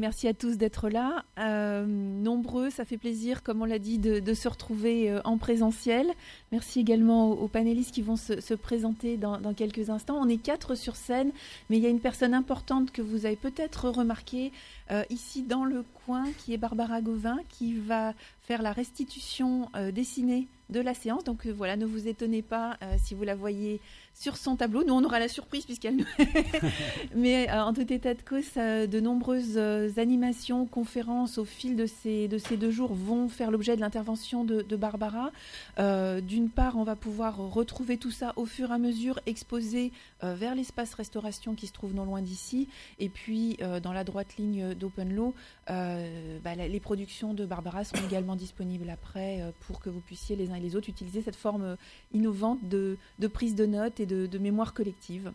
Merci à tous d'être là. Euh, nombreux, ça fait plaisir, comme on l'a dit, de, se retrouver euh, en présentiel. Merci également aux, panélistes qui vont se, présenter dans, quelques instants. On est quatre sur scène, mais il y a une personne importante que vous avez peut-être remarqué euh, ici dans le coin, qui est Barbara Gauvin, qui va faire la restitution dessinée de la séance. Donc voilà, ne vous étonnez pas si vous la voyez sur son tableau. Nous, on aura la surprise puisqu'elle nous... Mais euh, en tout état de cause, de nombreuses euh, animations, conférences au fil de ces, de deux jours vont faire l'objet de l'intervention de, Barbara. Euh, d'une part, on va pouvoir retrouver tout ça au fur et à mesure, exposé vers l'espace restauration qui se trouve non loin d'ici. Et puis, dans la droite ligne d'Open Law, bah, les productions de Barbara seront également disponibles après pour que vous puissiez les uns et les autres utiliser cette forme innovante de, prise de notes et de, mémoire collective.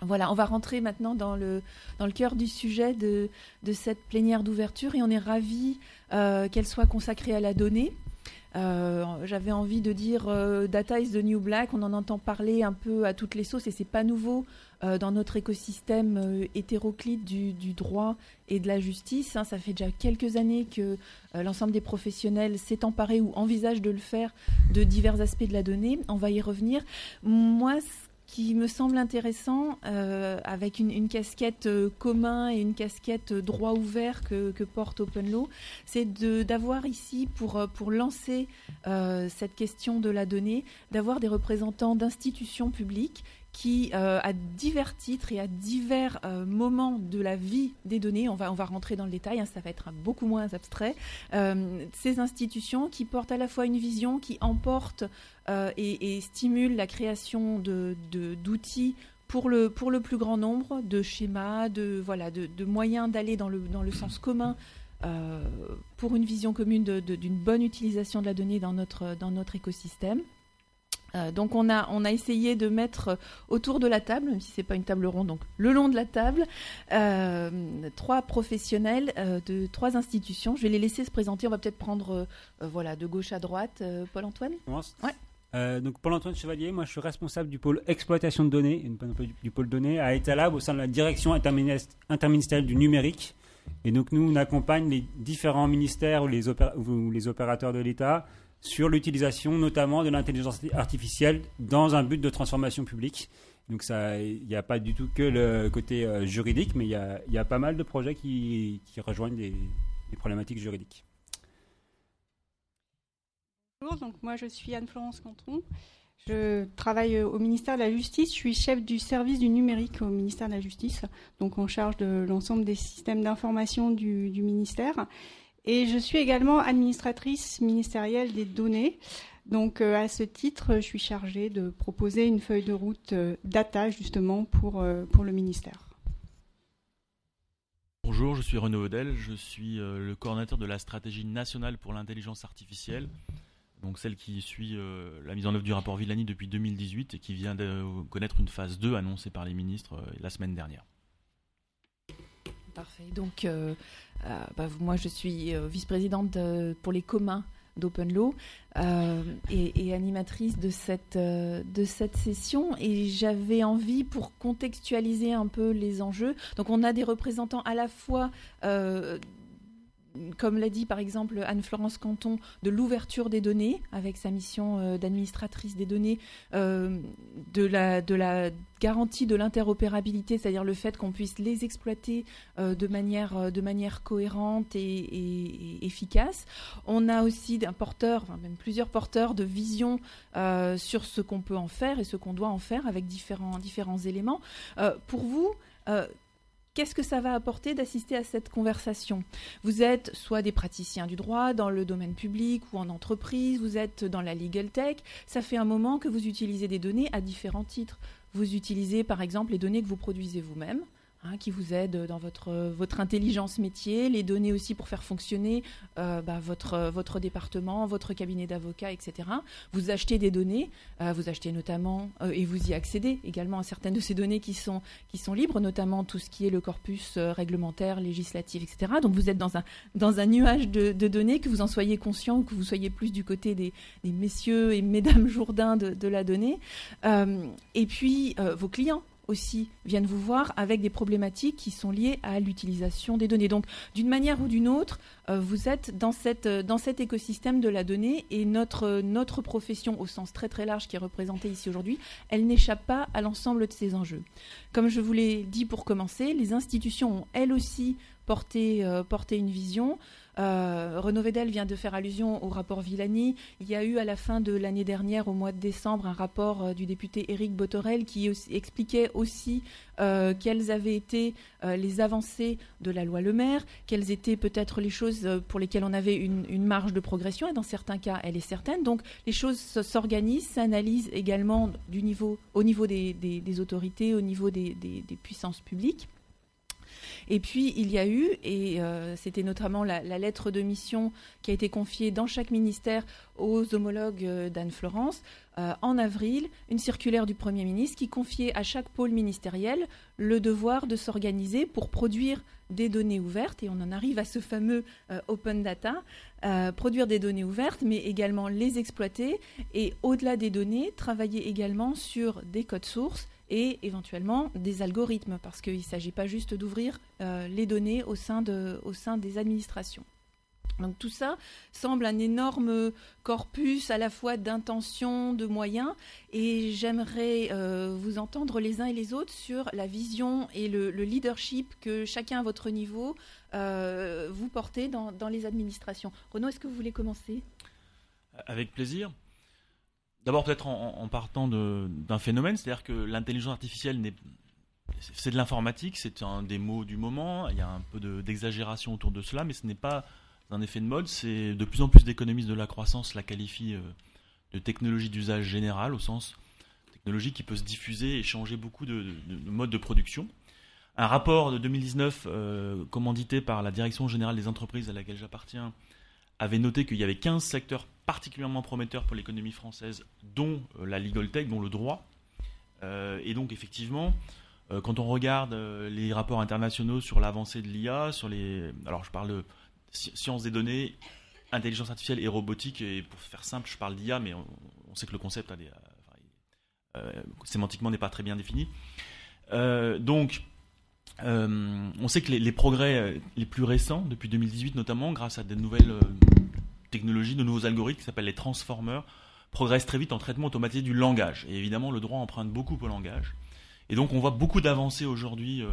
Voilà, on va rentrer maintenant dans le, cœur du sujet de, de cette plénière d'ouverture et on est ravis euh, qu'elle soit consacrée à la donnée. Euh, j'avais envie de dire euh, Data is the new black. On en entend parler un peu à toutes les sauces et c'est pas nouveau dans notre écosystème hétéroclite du, droit et de la justice. Hein. ça fait déjà quelques années que l'ensemble des professionnels s'est emparé ou envisage de le faire de divers aspects de la donnée. On va y revenir. Moi, qui me semble intéressant, euh, avec une, casquette euh, commun et une casquette euh, droit ouvert que, porte Open Law, c'est d'avoir ici, pour, pour lancer cette question de la donnée, d'avoir des représentants d'institutions publiques qui, euh, à divers titres et à divers euh, moments de la vie des données, on va, on va rentrer dans le détail, hein, ça va être beaucoup moins abstrait, euh, ces institutions qui portent à la fois une vision qui emporte et, stimule la création d'outils de, d'outils pour le, pour le plus grand nombre, de schémas, de, voilà, de moyens d'aller dans le, dans le sens commun pour une vision commune d'une bonne utilisation de la donnée dans notre, dans notre écosystème. Euh, donc on a, on a essayé de mettre euh, autour de la table, même si c'est pas une table ronde, donc le long de la table, euh, trois professionnels de trois institutions. Je vais les laisser se présenter. On va peut-être prendre voilà, de gauche à droite. Paul-Antoine ouais. donc Paul-Antoine Chevalier, moi je suis responsable du pôle exploitation de données, du pôle données à Etalab au sein de la direction interministérielle du numérique. Et donc nous, on accompagne les différents ministères ou les, ou les opérateurs de l'État sur l'utilisation notamment de l'intelligence artificielle dans un but de transformation publique. Donc il n'y a pas du tout que le côté euh, juridique, mais il y a, pas mal de projets qui, rejoignent des, problématiques juridiques. Bonjour, donc moi je suis Anne-Florence Canton. Je travaille au ministère de la Justice. Je suis chef du service du numérique au ministère de la Justice, donc en charge de l'ensemble des systèmes d'information du, du ministère. Et je suis également administratrice ministérielle des données. Donc euh, à ce titre, je suis chargée de proposer une feuille de route euh, data justement pour, euh, pour le ministère. Bonjour, je suis Renaud Odel, je suis le coordinateur de la stratégie nationale pour l'intelligence artificielle, donc celle qui suit la mise en œuvre du rapport Villani depuis 2018 et qui vient de connaître une phase 2 annoncée par les ministres la semaine dernière. Parfait. Donc, euh, euh, bah, moi, je suis euh, vice-présidente pour les communs d'Open Law et, animatrice de cette, de cette session. Et j'avais envie, pour contextualiser un peu les enjeux, donc on a des représentants à la fois comme l'a dit par exemple Anne-Florence Canton, de l'ouverture des données avec sa mission euh, d'administratrice des données, euh, de, la, de la garantie de l'interopérabilité, c'est-à-dire le fait qu'on puisse les exploiter euh, de, manière, de manière cohérente et, efficace. On a aussi un porteur, enfin même plusieurs porteurs de vision sur ce qu'on peut en faire et ce qu'on doit en faire avec différents, différents éléments. pour vous, Qu'est-ce que ça va apporter d'assister à cette conversation? Vous êtes soit des praticiens du droit dans le domaine public ou en entreprise, vous êtes dans la legal tech, ça fait un moment que vous utilisez des données à différents titres. Vous utilisez par exemple les données que vous produisez vous-même, Hein, qui vous aide dans votre, votre intelligence métier, les données aussi pour faire fonctionner euh, bah, votre, votre département, votre cabinet d'avocat, etc. Vous achetez des données, euh, vous achetez notamment, euh, et vous y accédez également à certaines de ces données qui sont, qui sont libres, notamment tout ce qui est le corpus réglementaire, législatif, etc. Donc vous êtes dans un, dans un nuage de, données, que vous en soyez conscient ou que vous soyez plus du côté des, des messieurs et mesdames Jourdain de, de la donnée. et puis vos clients aussi viennent vous voir avec des problématiques qui sont liées à l'utilisation des données. Donc, d'une manière ou d'une autre, euh, vous êtes dans, cette, euh, dans cet écosystème de la donnée et notre, notre profession, au sens très très large qui est représentée ici aujourd'hui, elle n'échappe pas à l'ensemble de ces enjeux. Comme je vous l'ai dit pour commencer, les institutions ont elles aussi porté, euh, porté une vision. Euh, Renaud Vedel vient de faire allusion au rapport Villani. Il y a eu à la fin de l'année dernière, au mois de décembre, un rapport euh, du député Éric Botorel qui expliquait aussi euh, quelles avaient été les avancées de la loi Le Maire, quelles étaient peut-être les choses pour lesquelles on avait une, marge de progression, et dans certains cas, elle est certaine. Donc les choses s'organisent, s'analysent également au niveau des, autorités, au niveau des puissances publiques. Et puis, il y a eu, et euh, c'était notamment la, lettre de mission qui a été confiée dans chaque ministère aux homologues euh, d'Anne-Florence, euh, en avril, une circulaire du Premier ministre qui confiait à chaque pôle ministériel le devoir de s'organiser pour produire des données ouvertes, et on en arrive à ce fameux open data, produire des données ouvertes, mais également les exploiter, et au-delà des données, travailler également sur des codes sources et éventuellement des algorithmes, parce qu'il ne s'agit pas juste d'ouvrir euh, les données au sein, des administrations. Donc tout ça semble un énorme corpus à la fois d'intentions, de moyens, et j'aimerais euh, vous entendre les uns et les autres sur la vision et le, leadership que chacun à votre niveau euh, vous portez dans, dans les administrations. Renaud, est-ce que vous voulez commencer? Avec plaisir. D'abord peut-être en, partant d'un phénomène, c'est-à-dire que l'intelligence artificielle c'est de l'informatique, c'est un des mots du moment, il y a un peu d'exagération autour de cela, mais ce n'est pas un effet de mode, c'est de plus en plus d'économistes de la croissance la qualifient euh, de technologie d'usage général, au sens technologie qui peut se diffuser et changer beaucoup de, modes de production. Un rapport de 2019 euh, commandité par la Direction générale des entreprises à laquelle j'appartiens avait noté qu'il y avait 15 secteurs particulièrement prometteurs pour l'économie française, dont euh, la legal tech, dont le droit. Euh, et donc effectivement, euh, quand on regarde les rapports internationaux sur l'avancée de l'IA, sur les, alors je parle de sciences des données, intelligence artificielle et robotique, et pour faire simple, je parle d'IA, mais on, sait que le concept sémantiquement n'est pas très bien défini. donc on sait que les, progrès euh, les plus récents, depuis 2018 notamment, grâce à de nouvelles technologies, de nouveaux algorithmes qui s'appellent les transformers, progressent très vite en traitement automatisé du langage. Et évidemment, le droit emprunte beaucoup au langage. Et donc, on voit beaucoup d'avancées aujourd'hui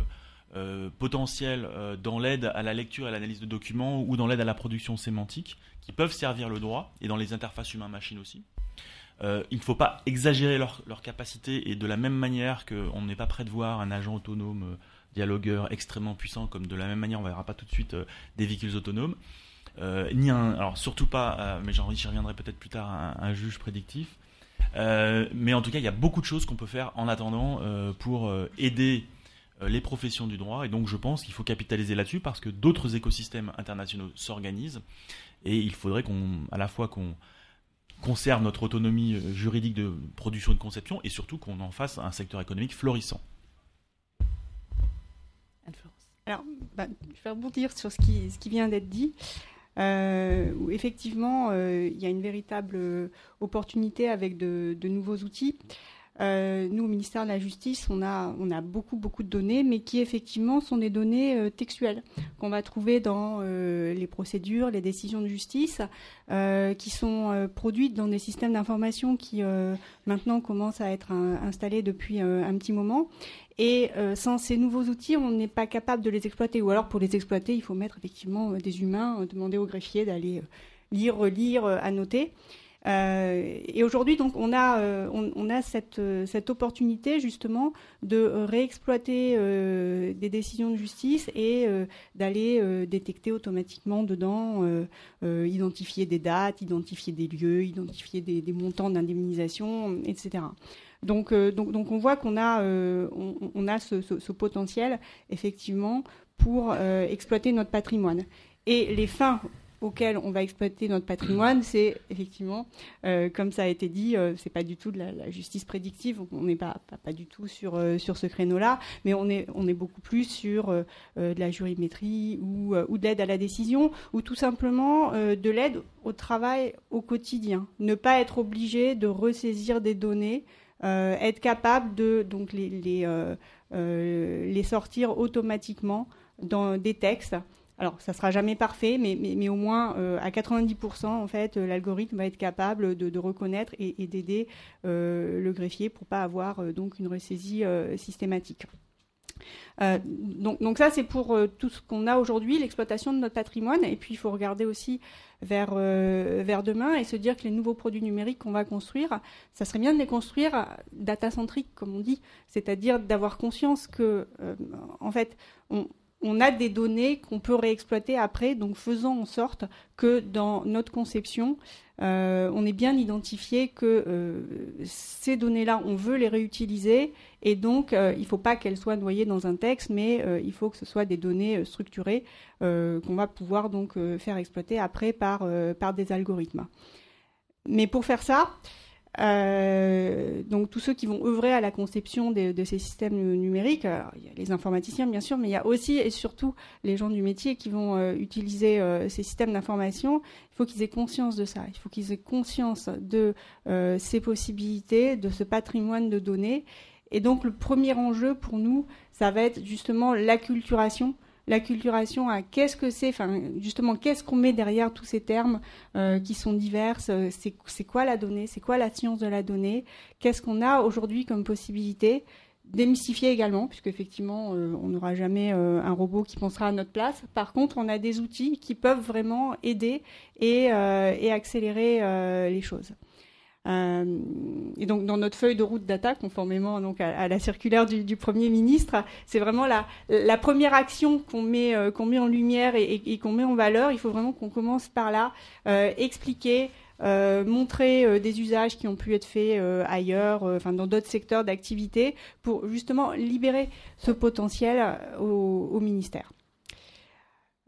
potentielles dans l'aide à la lecture et à l'analyse de documents ou dans l'aide à la production sémantique qui peuvent servir le droit et dans les interfaces humain-machine aussi. il ne faut pas exagérer leur, leur, capacité et de la même manière qu'on n'est pas prêt de voir un agent autonome dialogueurs extrêmement puissants, comme de la même manière on ne verra pas tout de suite euh, des véhicules autonomes. Euh, ni un, alors surtout pas, euh, mais j'y reviendrai peut-être plus tard, un, juge prédictif. mais en tout cas, il y a beaucoup de choses qu'on peut faire en attendant pour aider les professions du droit. Et donc, je pense qu'il faut capitaliser là-dessus parce que d'autres écosystèmes internationaux s'organisent et il faudrait qu'on, à la fois qu'on conserve notre autonomie juridique de production et de conception et surtout qu'on en fasse un secteur économique florissant. Alors, bah, je vais rebondir sur ce qui vient d'être dit. Euh, où effectivement, euh, il y a une véritable euh, opportunité avec de, nouveaux outils. Nous, au ministère de la Justice, on a, beaucoup, beaucoup de données, mais qui effectivement sont des données textuelles qu'on va trouver dans les procédures, les décisions de justice, qui sont produites dans des systèmes d'information qui maintenant commencent à être installés depuis un petit moment et euh, sans ces nouveaux outils, on n'est pas capable de les exploiter. Ou alors, pour les exploiter, il faut mettre effectivement euh, des humains, euh, demander au greffier d'aller lire, relire, annoter. Et aujourd'hui, donc, on a, on, a cette, cette, opportunité justement de réexploiter des décisions de justice et d'aller détecter automatiquement dedans, identifier des dates, identifier des lieux, identifier des, montants d'indemnisation, etc. Donc, euh, donc, donc, on voit qu'on a, euh, on, a ce, potentiel, effectivement, pour euh, exploiter notre patrimoine. Et les fins auxquelles on va exploiter notre patrimoine, c'est effectivement, comme ça a été dit, c'est pas du tout de la, justice prédictive, on n'est pas, pas, du tout sur, sur ce créneau-là, mais on est, beaucoup plus sur de la jurimétrie ou, ou de l'aide à la décision, ou tout simplement de l'aide au travail au quotidien. Ne pas être obligé de ressaisir des données être capable de les sortir automatiquement dans des textes alors, ça sera jamais parfait, mais, mais, au moins euh, à 90%, en fait, euh, l'algorithme va être capable de, reconnaître et, d'aider euh, le greffier pour pas avoir donc une ressaisie systématique. donc, donc, ça, c'est pour tout ce qu'on a aujourd'hui, l'exploitation de notre patrimoine. Et puis, il faut regarder aussi vers, vers demain et se dire que les nouveaux produits numériques qu'on va construire, ça serait bien de les construire data-centriques, comme on dit, c'est-à-dire d'avoir conscience que, en fait, on, on a des données qu'on peut réexploiter après, donc faisant en sorte que dans notre conception, euh, on est bien identifié que euh, ces données-là, on veut les réutiliser, et donc euh, il ne faut pas qu'elles soient noyées dans un texte, mais il faut que ce soit des données structurées qu'on va pouvoir donc faire exploiter après par, par des algorithmes. Mais pour faire ça, euh, donc tous ceux qui vont œuvrer à la conception de, ces systèmes numériques, les informaticiens bien sûr, mais il y a aussi et surtout les gens du métier qui vont euh, utiliser euh, ces systèmes d'information. Il faut qu'ils aient conscience de ça, il faut qu'ils aient conscience de ces possibilités, de ce patrimoine de données. Et donc le premier enjeu pour nous, ça va être justement l'acculturation l'acculturation à qu'est-ce que c'est, enfin justement qu'est-ce qu'on met derrière tous ces termes euh, qui sont divers, euh, c'est quoi la donnée, c'est quoi la science de la donnée, qu'est-ce qu'on a aujourd'hui comme possibilité, démystifier également, puisque effectivement euh, on n'aura jamais un robot qui pensera à notre place. Par contre, on a des outils qui peuvent vraiment aider et, et accélérer les choses. Euh, et donc dans notre feuille de route d'attaque, conformément à, la circulaire du, Premier ministre, c'est vraiment la, première action qu'on met, euh, qu'on met en lumière et, qu'on met en valeur. Il faut vraiment qu'on commence par là, euh, expliquer, montrer des usages qui ont pu être faits ailleurs, dans d'autres secteurs d'activité, pour justement libérer ce potentiel au ministère.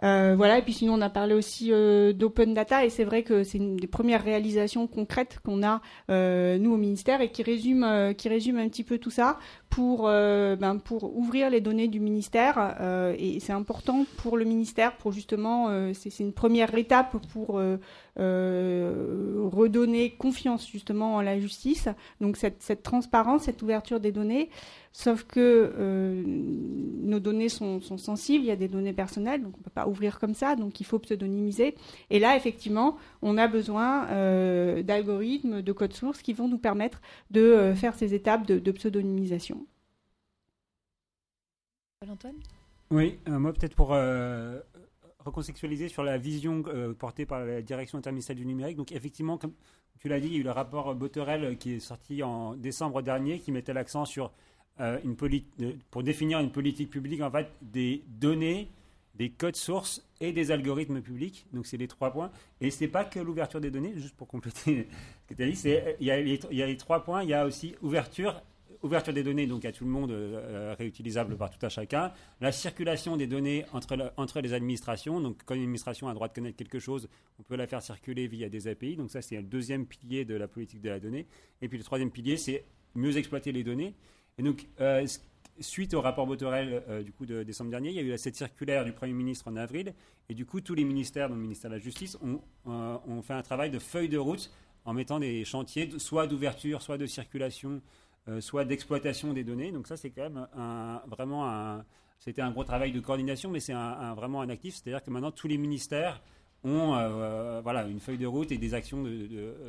Euh, voilà, et puis sinon on a parlé aussi euh, d'open data et c'est vrai que c'est une des premières réalisations concrètes qu'on a euh, nous au ministère et qui résume qui résume un petit peu tout ça pour ben, pour ouvrir les données du ministère et c'est important pour le ministère pour justement c'est une première étape pour redonner confiance justement en la justice. Donc cette, cette transparence cette ouverture des données. Sauf que euh, nos données sont, sensibles, il y a des données personnelles, donc on ne peut pas ouvrir comme ça, donc il faut pseudonymiser. Et là, effectivement, on a besoin euh, d'algorithmes, de codes sources qui vont nous permettre de euh, faire ces étapes de, pseudonymisation. Paul-Antoine? Oui, moi peut-être pour recontextualiser sur la vision portée par la direction interministérielle du numérique. Donc effectivement, comme tu l'as dit, il y a eu le rapport Boterel qui est sorti en décembre dernier qui mettait l'accent sur euh, une pour définir une politique publique, en fait, des données, des codes sources et des algorithmes publics. Donc, c'est les trois points. Et ce n'est pas que l'ouverture des données, juste pour compléter ce que tu as dit, il y, y a les trois points. Il y a aussi ouverture ouverture des données donc à tout le monde euh, réutilisable par tout à chacun, la circulation des données entre, entre les administrations, donc quand une administration a le droit de connaître quelque chose, on peut la faire circuler via des API, donc ça c'est le deuxième pilier de la politique de la donnée, et puis le troisième pilier c'est mieux exploiter les données, et donc, euh, suite au rapport Botorel euh, du coup de décembre dernier, il y a eu cette circulaire du Premier ministre en avril, et du coup tous les ministères, dont le ministère de la Justice, ont, euh, fait un travail de feuille de route en mettant des chantiers, soit d'ouverture, soit de circulation, soit d'exploitation des données. Donc ça, c'est quand même vraiment un, c'était un gros travail de coordination, mais c'est vraiment un actif, c'est-à-dire que maintenant tous les ministères ont voilà une feuille de route et des actions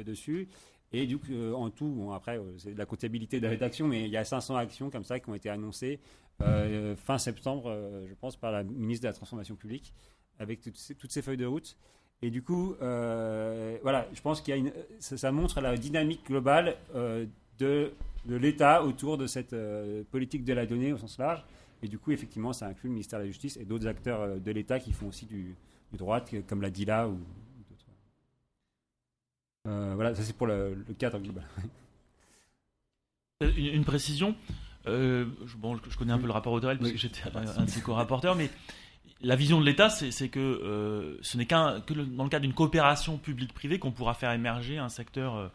dessus. Et du coup, euh, en tout, après, euh, c'est de la comptabilité rédaction, mais il y a 500 actions comme ça qui ont été annoncées euh, fin septembre, je pense, par la ministre de la Transformation publique, avec toutes ces, feuilles de route. Et du coup, voilà, je pense qu'il y a ça, montre la dynamique globale de, de l'État autour de cette politique de la donnée au sens large. Et du coup, effectivement, ça inclut le ministère de la Justice et d'autres acteurs de l'État qui font aussi du, du droit, comme la DILA ou euh, voilà, ça c'est pour le, cadre global. Euh, une, précision. Euh, je, bon, je connais un peu le rapport Audrey parce que j'étais un, de ses co-rapporteurs, mais la vision de l'État, c'est que ce n'est qu'un que dans le cadre d'une coopération publique-privée qu'on pourra faire émerger un secteur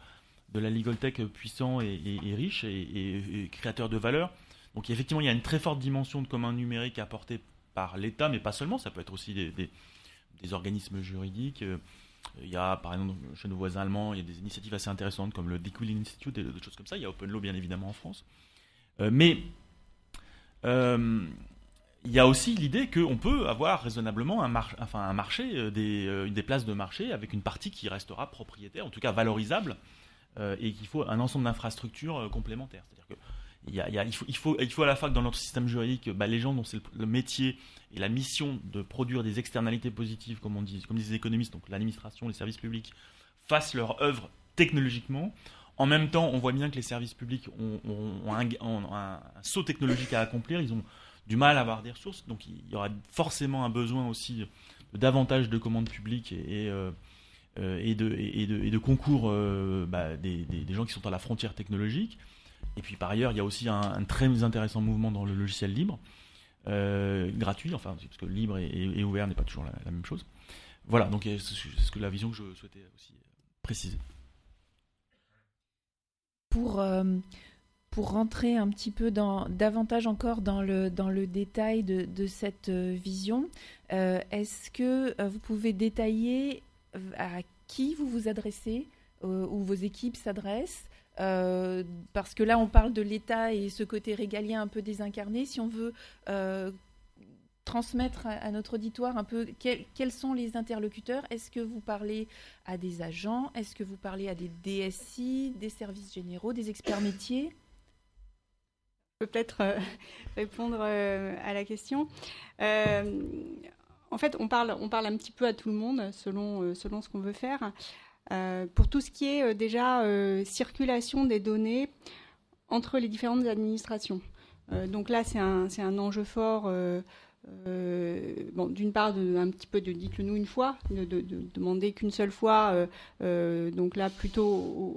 de la legal tech puissant et, riche et, créateur de valeur. Donc effectivement, il y a une très forte dimension de commun numérique apportée par l'État, mais pas seulement, ça peut être aussi des, organismes juridiques, Il y a, par exemple, chez nos voisins allemands, il y a des initiatives assez intéressantes comme le Decooling Institute et d'autres choses comme ça. Il y a OpenLaw, bien évidemment, en France. mais il y a aussi l'idée qu'on peut avoir raisonnablement un, enfin, un marché, des, des, places de marché avec une partie qui restera propriétaire, en tout cas valorisable, et qu'il faut un ensemble d'infrastructures complémentaires. C'est-à-dire que il, faut, à la fois que dans notre système juridique, bah, les gens dont c'est le, métier et la mission de produire des externalités positives, comme, on dit, comme disent les économistes, donc l'administration, les services publics, fassent leur œuvre technologiquement. En même temps, on voit bien que les services publics ont, un, saut technologique à accomplir, ils ont du mal à avoir des ressources, donc il y aura forcément un besoin aussi de davantage de commandes publiques et, euh, euh, et, de, et, de, concours euh, bah, des, gens qui sont à la frontière technologique. Et puis par ailleurs, il y a aussi un, très intéressant mouvement dans le logiciel libre, euh, gratuit, enfin, parce que libre et, ouvert n'est pas toujours la, même chose. Voilà, donc c'est ce que la vision que je souhaitais aussi préciser. Pour, euh, pour rentrer un petit peu dans, davantage encore dans le, dans le détail de, cette euh, vision, est-ce que vous pouvez détailler à qui vous vous adressez, où vos équipes s'adressent euh, parce que là, on parle de l'État et ce côté régalien un peu désincarné. Si on veut euh, transmettre à, notre auditoire un peu quels sont les interlocuteurs, est-ce que vous parlez à des agents Est-ce que vous parlez à des DSI, des services généraux, des experts métiers? Je peux peut-être euh, répondre à la question. En fait, on parle, un petit peu à tout le monde selon, selon ce qu'on veut faire. Euh, pour tout ce qui est euh, déjà euh, circulation des données entre les différentes administrations. donc là, c'est un, enjeu fort. Bon, d'une part, un petit peu de dites-le nous une fois, de, de, demander qu'une seule fois, donc là plutôt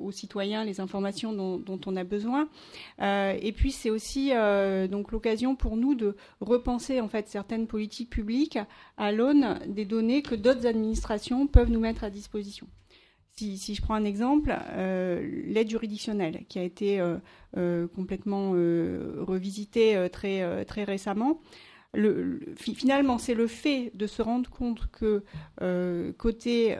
aux, citoyens les informations dont, on a besoin. et puis c'est aussi donc l'occasion pour nous de repenser en fait certaines politiques publiques à l'aune des données que d'autres administrations peuvent nous mettre à disposition. Si, je prends un exemple, euh, l'aide juridictionnelle, qui a été euh, euh, complètement revisitée très, très récemment, finalement, c'est le fait de se rendre compte que côté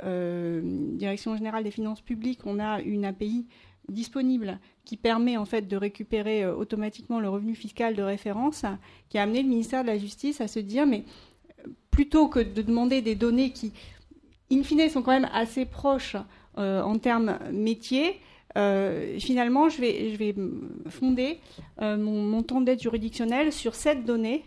Direction générale des finances publiques, on a une API disponible qui permet en fait de récupérer automatiquement le revenu fiscal de référence, qui a amené le ministère de la Justice à se dire mais plutôt que de demander des données qui, in fine, sont quand même assez proches euh, en termes métiers, euh, finalement, je vais, fonder euh, mon, mon, temps d'aide juridictionnelle sur cette donnée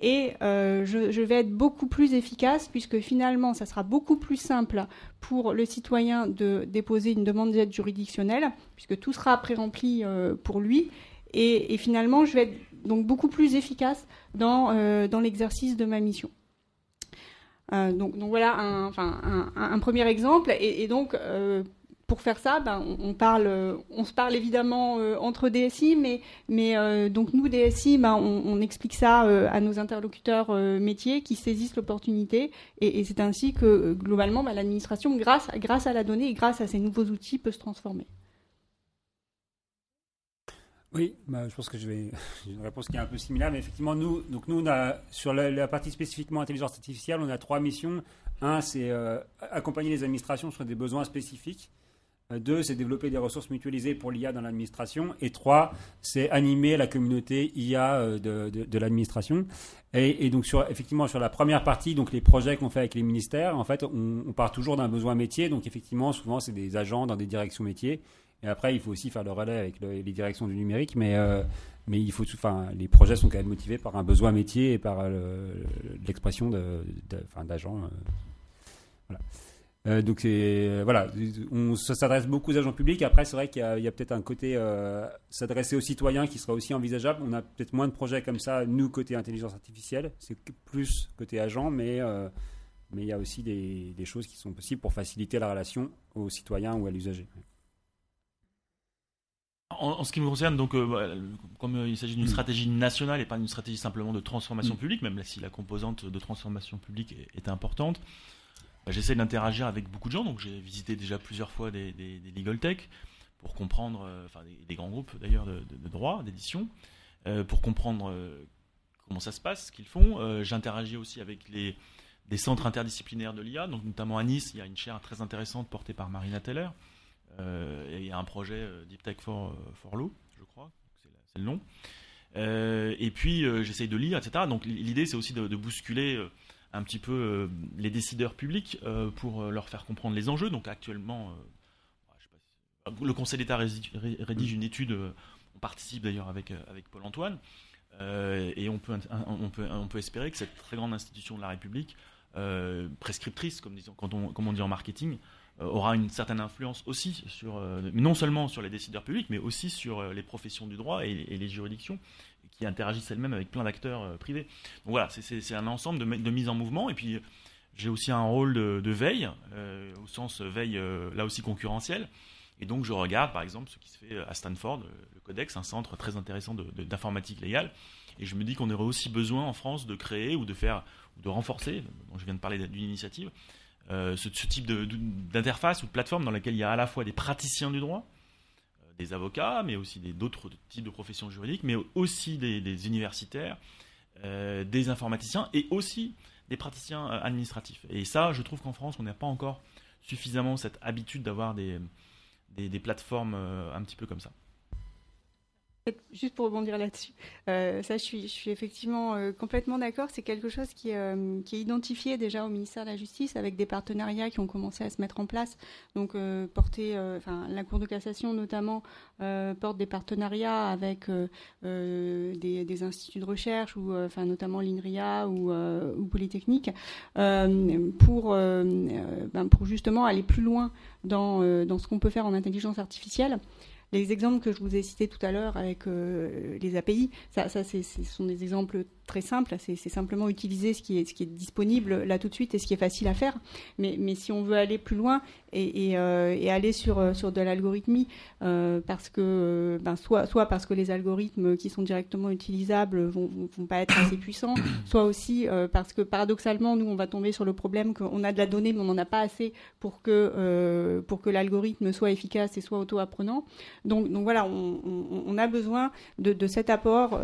et je, vais être beaucoup plus efficace puisque finalement, ça sera beaucoup plus simple pour le citoyen de déposer une demande d'aide juridictionnelle puisque tout sera pré-rempli pour lui et, finalement, je vais être donc beaucoup plus efficace dans, dans l'exercice de ma mission. Euh, donc, voilà un, enfin, un, premier exemple. Et, donc, euh, pour faire ça, ben, on, parle, on se parle évidemment euh, entre DSI, mais, mais donc nous, DSI, ben, on, explique ça à nos interlocuteurs métiers qui saisissent l'opportunité. Et, c'est ainsi que, globalement, ben, l'administration, grâce, à la donnée et grâce à ces nouveaux outils, peut se transformer. Oui, je pense que je vais une réponse qui est un peu similaire, mais effectivement, nous, donc nous, sur la, partie spécifiquement intelligence artificielle, on a trois missions. Un, c'est euh, accompagner les administrations sur des besoins spécifiques. Deux, c'est développer des ressources mutualisées pour l'IA dans l'administration. Et trois, c'est animer la communauté IA euh, de, de, l'administration. Et, donc, sur, effectivement, sur la première partie, donc les projets qu'on fait avec les ministères, en fait, on, part toujours d'un besoin métier. Donc, effectivement, souvent, c'est des agents dans des directions métiers et après, il faut aussi faire le relais avec les directions du numérique, mais, euh, mais il faut, enfin, les projets sont quand même motivés par un besoin métier et par euh, l'expression d'agents. Voilà. Donc voilà, on s'adresse beaucoup aux agents publics. Après, c'est vrai qu'il y a, peut-être un côté s'adresser aux citoyens qui sera aussi envisageable. On a peut-être moins de projets comme ça, nous côté intelligence artificielle, c'est plus côté agent, mais mais il y a aussi des, des, choses qui sont possibles pour faciliter la relation aux citoyens ou à l'usager. En, ce qui me concerne, donc, euh, bah, comme euh, il s'agit d'une stratégie nationale et pas d'une stratégie simplement de transformation mm. publique, même si la composante de transformation publique est, importante, j'essaie d'interagir avec beaucoup de gens. Donc, j'ai visité déjà plusieurs fois des, legal tech pour comprendre, euh, enfin, des, grands groupes d'ailleurs de, droit, d'édition, pour comprendre comment ça se passe, ce qu'ils font. J'interagis aussi avec les des centres interdisciplinaires de l'IA. Donc, notamment à Nice, il y a une chaire très intéressante portée par Marina Teller. et il y a un projet Deep Tech for, for Law, je crois, c'est le nom. et puis, j'essaye de lire, etc. Donc, l'idée, c'est aussi de, bousculer un petit peu les décideurs publics pour leur faire comprendre les enjeux. Donc, actuellement, le Conseil d'État rédige une étude on participe d'ailleurs avec, euh, avec Paul Antoine. Euh, et on peut, on, peut, on peut espérer que cette très grande institution de la République, euh, prescriptrice, comme, disons, quand on, comme on dit en marketing, aura une certaine influence aussi sur, non seulement sur les décideurs publics, mais aussi sur les professions du droit et, les juridictions qui interagissent elles-mêmes avec plein d'acteurs privés. Donc voilà, c'est un ensemble de, mise en mouvement. Et puis j'ai aussi un rôle de, de veille, au sens veille là aussi concurrentielle. Et donc je regarde par exemple ce qui se fait à Stanford, le Codex, un centre très intéressant d'informatique légale. Et je me dis qu'on aurait aussi besoin en France de créer ou de faire, ou de renforcer, dont je viens de parler d'une initiative, euh, ce, type d'interface ou de plateforme dans laquelle il y a à la fois des praticiens du droit, euh, des avocats, mais aussi d'autres types de professions juridiques, mais aussi des, universitaires, euh, des informaticiens et aussi des praticiens administratifs. Et ça, je trouve qu'en France, on n'a pas encore suffisamment cette habitude d'avoir des, des, plateformes euh, un petit peu comme ça. Juste pour rebondir là-dessus, euh, ça, je suis, effectivement euh, complètement d'accord. C'est quelque chose qui, qui, est identifié déjà au ministère de la Justice avec des partenariats qui ont commencé à se mettre en place. Donc, porter, enfin, la Cour de cassation notamment porte des partenariats avec des, instituts de recherche ou, notamment l'INRIA ou, Polytechnique pour, ben, pour justement aller plus loin dans, euh, dans ce qu'on peut faire en intelligence artificielle. Les exemples que je vous ai cités tout à l'heure avec euh, les API, ça, ça ce sont des exemples très simple, c'est simplement utiliser ce qui, est, disponible là tout de suite et ce qui est facile à faire. Mais, mais si on veut aller plus loin et, euh, aller sur, euh, sur de l'algorithmie, parce que, ben, soit, soit parce que les algorithmes qui sont directement utilisables vont, vont pas être assez puissants, soit aussi parce que paradoxalement, nous, on va tomber sur le problème qu'on a de la donnée, mais on n'en a pas assez pour que, pour que l'algorithme soit efficace et soit auto-apprenant. Donc, voilà, on, a besoin de, cet apport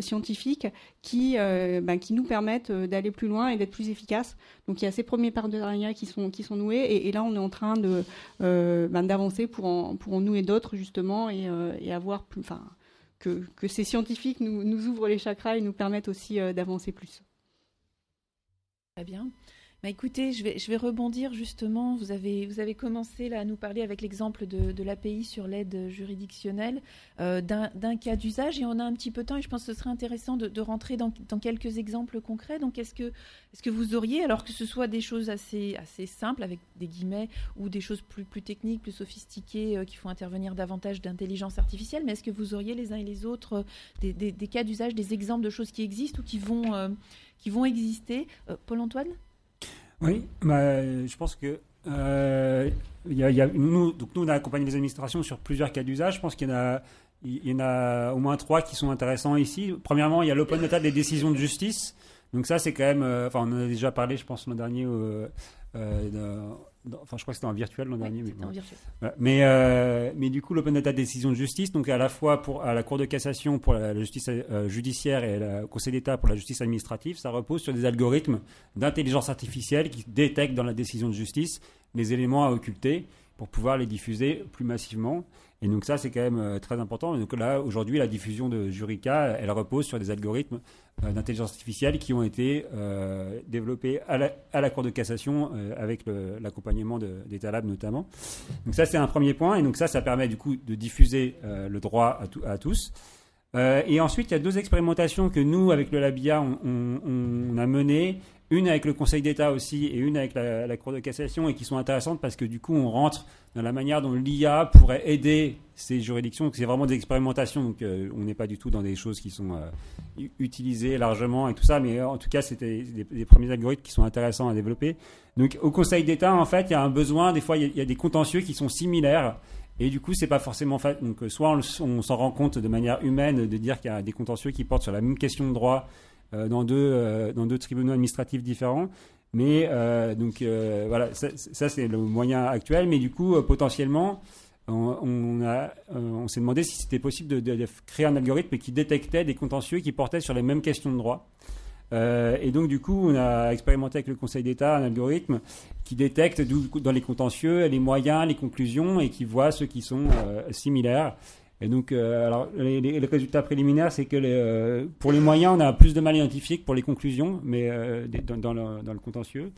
scientifique qui, euh, ben, qui nous permettent euh, d'aller plus loin et d'être plus efficaces. Donc il y a ces premiers partenariats qui sont, qui sont noués et, là on est en train de, euh, ben, d'avancer pour en, pour nouer d'autres justement et, avoir plus, enfin, que, que ces scientifiques nous, nous ouvrent les chakras et nous permettent aussi d'avancer plus. Très bien. Bah, écoutez, je vais, rebondir justement. Vous avez, commencé là, à nous parler avec l'exemple de, l'API sur l'aide juridictionnelle euh, d'un cas d'usage et on a un petit peu de temps et je pense que ce serait intéressant de, rentrer dans, quelques exemples concrets. Donc, est-ce que, vous auriez, alors que ce soit des choses assez, simples avec des guillemets ou des choses plus, techniques, plus sophistiquées euh, qui font intervenir davantage d'intelligence artificielle, mais est-ce que vous auriez les uns et les autres euh, des, cas d'usage, des exemples de choses qui existent ou qui vont, euh, qui vont exister Paul-Antoine? Oui, bah, je pense que euh, y a, nous, donc nous, on a accompagné les administrations sur plusieurs cas d'usage. Je pense qu'il y en a, au moins trois qui sont intéressants ici. Premièrement, il y a l'open data des décisions de justice. Donc ça, c'est quand même, euh, enfin, on en a déjà parlé, je pense, l'an dernier. Euh enfin, je crois que c'était en virtuel l'an dernier. Mais, en mais, euh, mais, du coup, l'open data décision de justice, donc à la fois pour à la Cour de cassation pour la, justice euh, judiciaire et le Conseil d'État pour la justice administrative, ça repose sur des algorithmes d'intelligence artificielle qui détectent dans la décision de justice les éléments à occulter pour pouvoir les diffuser plus massivement. Et donc ça, c'est quand même euh, très important. donc là, aujourd'hui, la diffusion de Jurica, elle repose sur des algorithmes euh, d'intelligence artificielle qui ont été euh, développés à la, Cour de cassation avec l'accompagnement d'État Lab notamment. Donc ça, c'est un premier point. Et donc ça, ça permet du coup de diffuser le droit à, à tous. et ensuite, il y a deux expérimentations que nous, avec le Labia, on, on a menées une avec le Conseil d'État aussi et une avec la, Cour de cassation et qui sont intéressantes parce que du coup on rentre dans la manière dont l'IA pourrait aider ces juridictions. C'est vraiment des expérimentations, donc euh, on n'est pas du tout dans des choses qui sont euh, utilisées largement et tout ça, mais en tout cas c'était des, premiers algorithmes qui sont intéressants à développer. Donc au Conseil d'État, en fait, il y a un besoin, des fois il y, a des contentieux qui sont similaires. Et du coup, c'est pas forcément fait. Donc, soit on, s'en rend compte de manière humaine de dire qu'il y a des contentieux qui portent sur la même question de droit euh, dans, deux, euh, dans deux tribunaux administratifs différents. Mais euh, donc voilà, ça, c'est le moyen actuel. Mais du coup, potentiellement, on, s'est demandé si c'était possible de, créer un algorithme qui détectait des contentieux qui portaient sur les mêmes questions de droit. Euh, et donc, du coup, on a expérimenté avec le Conseil d'État un algorithme qui détecte dans les contentieux les moyens, les conclusions et qui voit ceux qui sont euh, similaires. Et donc, euh, alors, les, résultats préliminaires, c'est que pour les moyens, on a plus de mal identifié que pour les conclusions, mais dans, le, contentieux.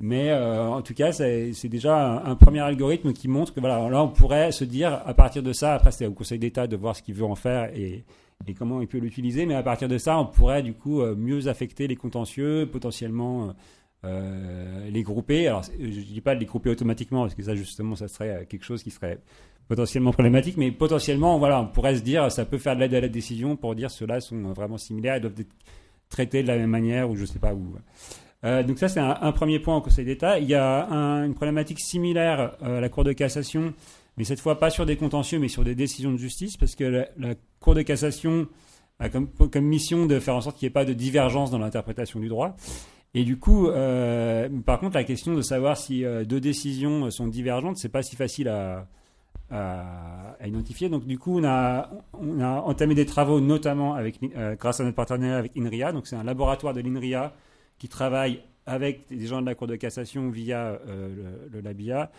Mais en tout cas, c'est déjà un, premier algorithme qui montre que voilà, là, on pourrait se dire à partir de ça, après c'est au Conseil d'État de voir ce qu'il veut en faire et, et comment il peut l'utiliser. Mais à partir de ça, on pourrait du coup euh, mieux affecter les contentieux, potentiellement euh, euh, les grouper. Alors, je ne dis pas de les grouper automatiquement, parce que ça, justement, ça serait quelque chose qui serait potentiellement problématique, mais potentiellement, voilà, on pourrait se dire, ça peut faire de l'aide à la décision pour dire ceux-là sont vraiment similaires et doivent être traités de la même manière, ou je ne sais pas où. donc ça, c'est un, premier point au Conseil d'État. Il y a une problématique similaire à la Cour de cassation mais cette fois pas sur des contentieux, mais sur des décisions de justice, parce que la, Cour de cassation a comme, mission de faire en sorte qu'il n'y ait pas de divergence dans l'interprétation du droit. Et du coup, euh, par contre, la question de savoir si euh, deux décisions sont divergentes, c'est pas si facile à, identifier. Donc, du coup, on a, entamé des travaux, notamment avec, euh, grâce à notre partenaire avec INRIA. Donc, c'est un laboratoire de l'INRIA qui travaille avec des gens de la Cour de cassation via le, le, LABIA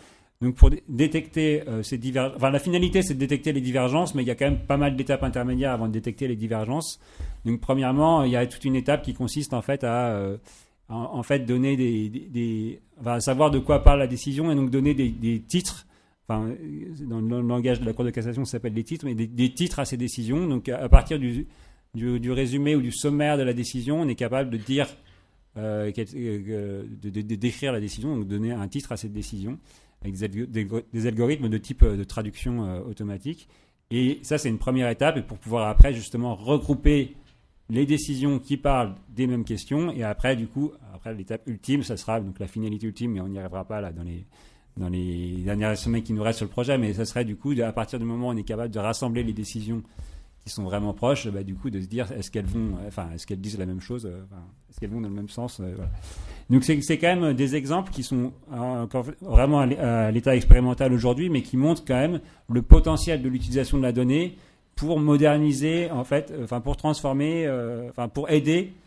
donc pour détecter euh, ces divergences, enfin la finalité c'est de détecter les divergences, mais il y a quand même pas mal d'étapes intermédiaires avant de détecter les divergences. Donc premièrement, il y a toute une étape qui consiste en fait à euh, en, fait donner des, des, savoir de quoi parle la décision et donc donner des, titres. Enfin, dans le langage de la Cour de cassation, ça s'appelle des titres, mais des, titres à ces décisions. Donc à partir du, du, résumé ou du sommaire de la décision, on est capable de dire, euh, de, de, décrire la décision, donc donner un titre à cette décision avec des, algorithmes de type euh, de traduction euh, automatique. Et ça, c'est une première étape, pour pouvoir après justement regrouper les décisions qui parlent des mêmes questions. Et après, du coup, après l'étape ultime, ça sera donc la finalité ultime, mais on n'y arrivera pas là dans les dans les dernières semaines qui nous restent sur le projet, mais ça serait du coup, à partir du moment où on est capable de rassembler les décisions qui sont vraiment proches, bah, du coup, de se dire est-ce qu'elles vont, enfin, est-ce qu'elles disent la même chose, euh, est-ce qu'elles vont dans le même sens. voilà. Donc c'est quand même des exemples qui sont encore vraiment à l'état expérimental aujourd'hui, mais qui montrent quand même le potentiel de l'utilisation de la donnée pour moderniser, en fait, euh, enfin pour transformer, euh, enfin pour aider euh,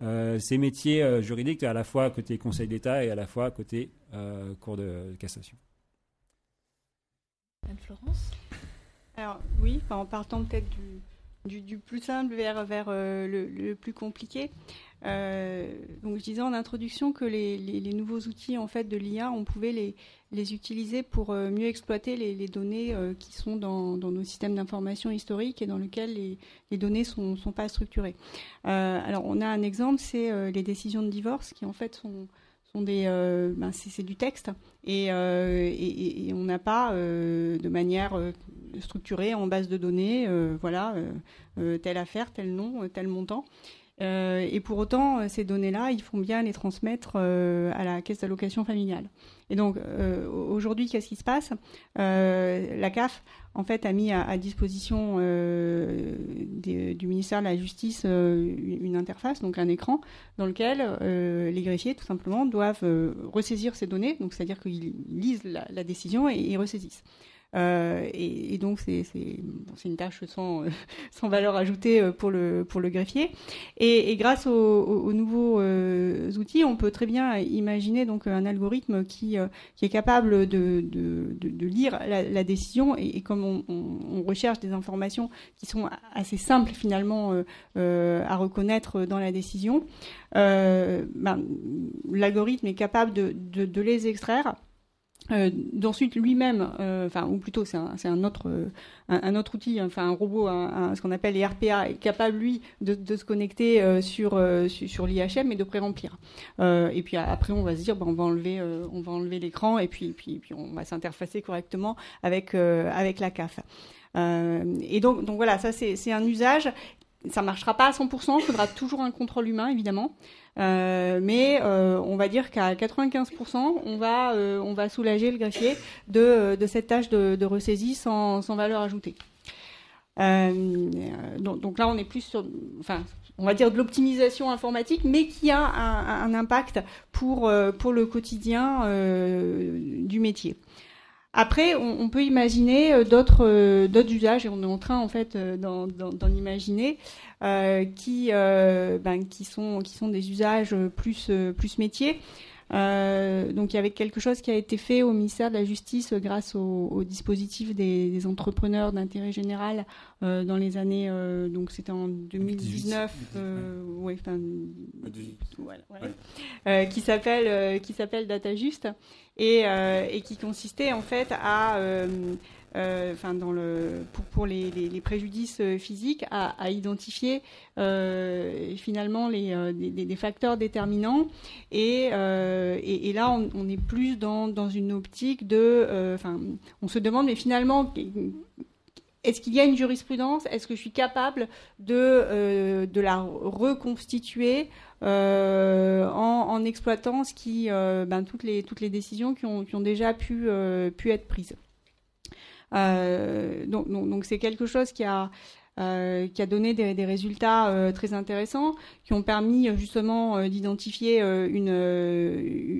ces métiers juridiques à la fois côté Conseil d'État et à la fois côté Cour de cassation. Anne-Florence Alors oui, en partant peut-être du, du, plus simple vers, vers le, plus compliqué. Euh, donc je disais en introduction que les, nouveaux outils en fait de l'IA, on pouvait les, les utiliser pour euh, mieux exploiter les, données euh, qui sont dans, nos systèmes d'information historiques et dans lesquels les, données sont, sont pas structurées. alors on a un exemple, c'est les décisions de divorce qui en fait sont des, ben c'est du texte et, et, on n'a pas de manière structurée en base de données, voilà, telle affaire, tel nom, tel montant. Euh, et pour autant, euh, ces données-là, il faut bien les transmettre euh, à la caisse d'allocation familiale. Et donc, aujourd'hui, qu'est-ce qui se passe? La CAF, en fait, a mis à, disposition du ministère de la Justice une interface, donc un écran, dans lequel les greffiers, tout simplement, doivent ressaisir ces données, donc c'est-à-dire qu'ils lisent la, décision et ils ressaisissent. Euh, et, donc, c'est une tâche sans, sans valeur ajoutée euh, pour le, pour le greffier. Et, grâce aux, nouveaux euh, outils, on peut très bien imaginer donc un algorithme qui, qui est capable de, de, de, lire la, décision. Et, comme on, recherche des informations qui sont assez simples finalement à reconnaître dans la décision, ben, l'algorithme est capable de les extraire euh, d'ensuite lui-même, euh, enfin ou plutôt c'est un, un, autre euh, un, autre outil, enfin un robot, ce qu'on appelle les RPA, capable lui de, de se connecter euh, sur sur, l'IHM et de pré-remplir. et puis après on va se dire ben, on va enlever on va enlever l'écran et puis puis puis on va s'interfacer correctement avec avec la CAF. et donc donc voilà ça c'est un usage. Ça marchera pas à 100%, il faudra toujours un contrôle humain évidemment. Euh, mais euh, on va dire qu'à 95%, on va, euh, on va soulager le greffier de, de cette tâche de, ressaisie sans, sans, valeur ajoutée. Donc, là, on est plus sur, enfin, on va dire de l'optimisation informatique, mais qui a un, impact pour, pour le quotidien du métier. Après, on, peut imaginer d'autres d'autres usages et on est en train en fait d'en imaginer qui ben, qui sont qui sont des usages plus plus métiers. Euh, donc il y avait quelque chose qui a été fait au ministère de la Justice grâce au, dispositif des, entrepreneurs d'intérêt général euh, dans les années, euh, donc c'était en 2019, ouais, voilà, qui s'appelle qui s'appelle DataJust et, et qui consistait en fait à euh, enfin dans le pour, les, préjudices euh, physiques, à, à identifier euh, finalement les, des, facteurs déterminants. Et, et, là, on, est plus dans, dans une optique de, enfin, on se demande, mais finalement est-ce qu'il y a une jurisprudence? Est-ce que je suis capable de, de la reconstituer euh, en, exploitant ce qui, ben, toutes, les, toutes les décisions qui ont, qui ont déjà pu, pu être prises? euh, donc, donc, c'est quelque chose qui a euh, qui a donné des, des résultats euh, très intéressants, qui ont permis justement d'identifier une,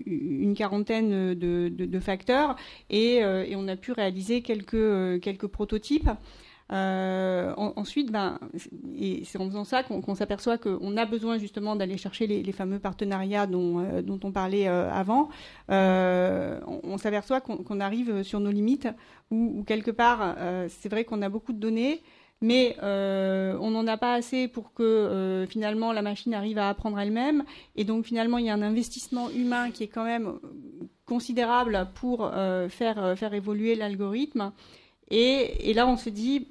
une quarantaine de, de, de facteurs et, et, on a pu réaliser quelques, quelques prototypes. Euh, ensuite, ben, et c'est en faisant ça qu'on s'aperçoit qu'on a besoin justement d'aller chercher les, fameux partenariats dont, euh, on parlait euh, avant. On, on s'aperçoit qu'on arrive sur nos limites, où, quelque part, c'est vrai qu'on a beaucoup de données, mais on n'en a pas assez pour que finalement la machine arrive à apprendre elle-même. Et donc finalement, il y a un investissement humain qui est quand même considérable pour faire, faire évoluer l'algorithme. Et, là, on se dit,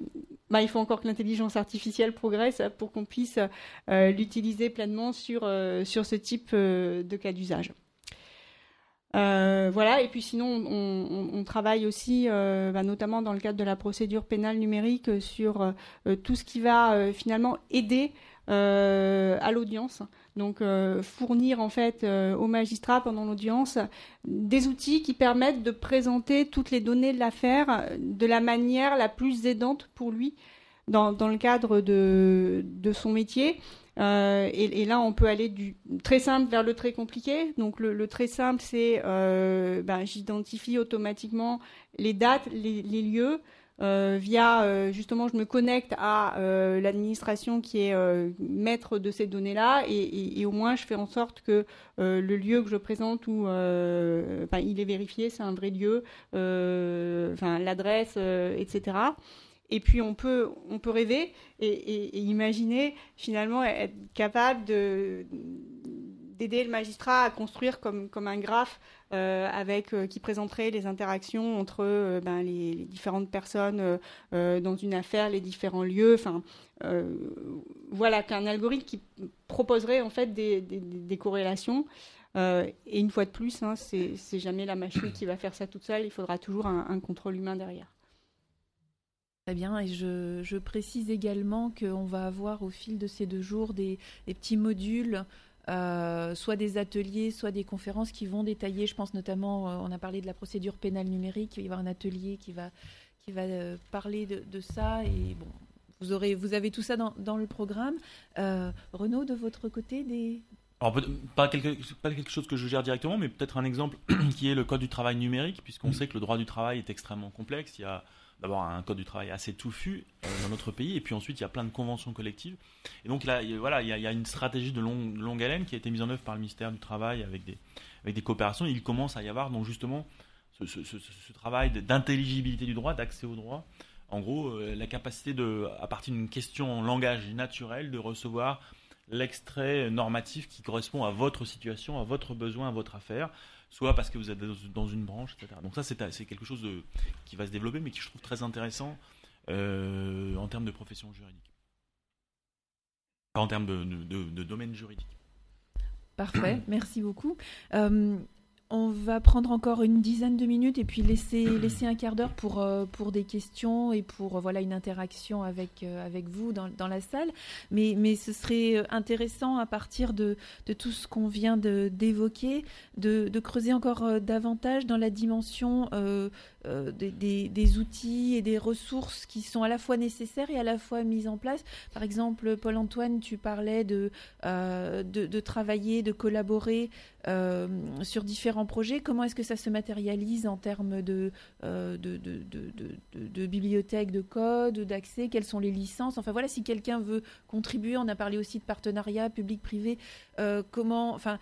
bah, il faut encore que l'intelligence artificielle progresse pour qu'on puisse euh, l'utiliser pleinement sur, euh, sur ce type euh, de cas d'usage. voilà, et puis sinon, on, travaille aussi, bah, notamment dans le cadre de la procédure pénale numérique, sur tout ce qui va finalement aider à l'audience. Donc euh, fournir en fait euh, aux magistrats pendant l'audience des outils qui permettent de présenter toutes les données de l'affaire de la manière la plus aidante pour lui dans, le cadre de, son métier. Euh, et, là, on peut aller du très simple vers le très compliqué. Donc le, très simple, c'est ben, j'identifie automatiquement les dates, les lieux. Euh, via euh, justement je me connecte à euh, l'administration qui est maître de ces données-là et, au moins je fais en sorte que le lieu que je présente enfin il est vérifié, c'est un vrai lieu, l'adresse, etc. Et puis on peut on peut rêver et, imaginer finalement être capable de d'aider le magistrat à construire comme, comme un graphe euh, avec euh, qui présenterait les interactions entre euh, ben, les, différentes personnes dans une affaire, les différents lieux. Enfin, voilà, qu'un algorithme qui proposerait en fait des, des, corrélations. et une fois de plus, hein, c'est jamais la machine qui va faire ça toute seule. Il faudra toujours un, contrôle humain derrière. Très bien, et je, je précise également qu'on va avoir au fil de ces deux jours des, des petits modules euh, soit des ateliers, soit des conférences qui vont détailler, je pense notamment, euh, on a parlé de la procédure pénale numérique, il va y avoir un atelier qui va, qui va euh, parler de, ça, et bon, vous, aurez, vous avez tout ça dans, dans le programme. Renaud, de votre côté, des... Alors, pas quelque, pas quelque chose que je gère directement, mais peut-être un exemple qui est le code du travail numérique, puisqu'on sait que le droit du travail est extrêmement complexe. Il y a d'abord un code du travail assez touffu euh, dans notre pays, et puis ensuite il y a plein de conventions collectives. Et donc là, voilà, il y a, une stratégie de longue, longue, haleine qui a été mise en œuvre par le ministère du Travail avec des, avec des coopérations. il commence à y avoir donc justement ce, ce, travail d'intelligibilité du droit, d'accès au droit. En gros, euh, la capacité de, à partir d'une question en langage naturel, de recevoir l'extrait normatif qui correspond à votre situation, à votre besoin, à votre affaire, soit parce que vous êtes dans une branche, etc. Donc ça, c'est quelque chose de, qui va se développer, mais qui je trouve très intéressant euh, en termes de profession juridique. en termes de, domaine juridique. Parfait, merci beaucoup. Euh, on va prendre encore une dizaine de minutes et puis laisser, laisser un quart d'heure pour, euh, pour des questions et pour euh, voilà, une interaction avec, euh, avec vous dans, dans, la salle. Mais, mais ce serait intéressant à partir de, de tout ce qu'on vient d'évoquer, de, de, creuser encore davantage dans la dimension euh, des, des, outils et des ressources qui sont à la fois nécessaires et à la fois mises en place. Par exemple, Paul-Antoine, tu parlais de, de, travailler, de collaborer sur différents différents projets. Comment est-ce que ça se matérialise en termes de, de, de, de, bibliothèque, de code, d'accès? Quelles sont les licences? Enfin voilà, si quelqu'un veut contribuer, on a parlé aussi de partenariat public-privé. comment, enfin,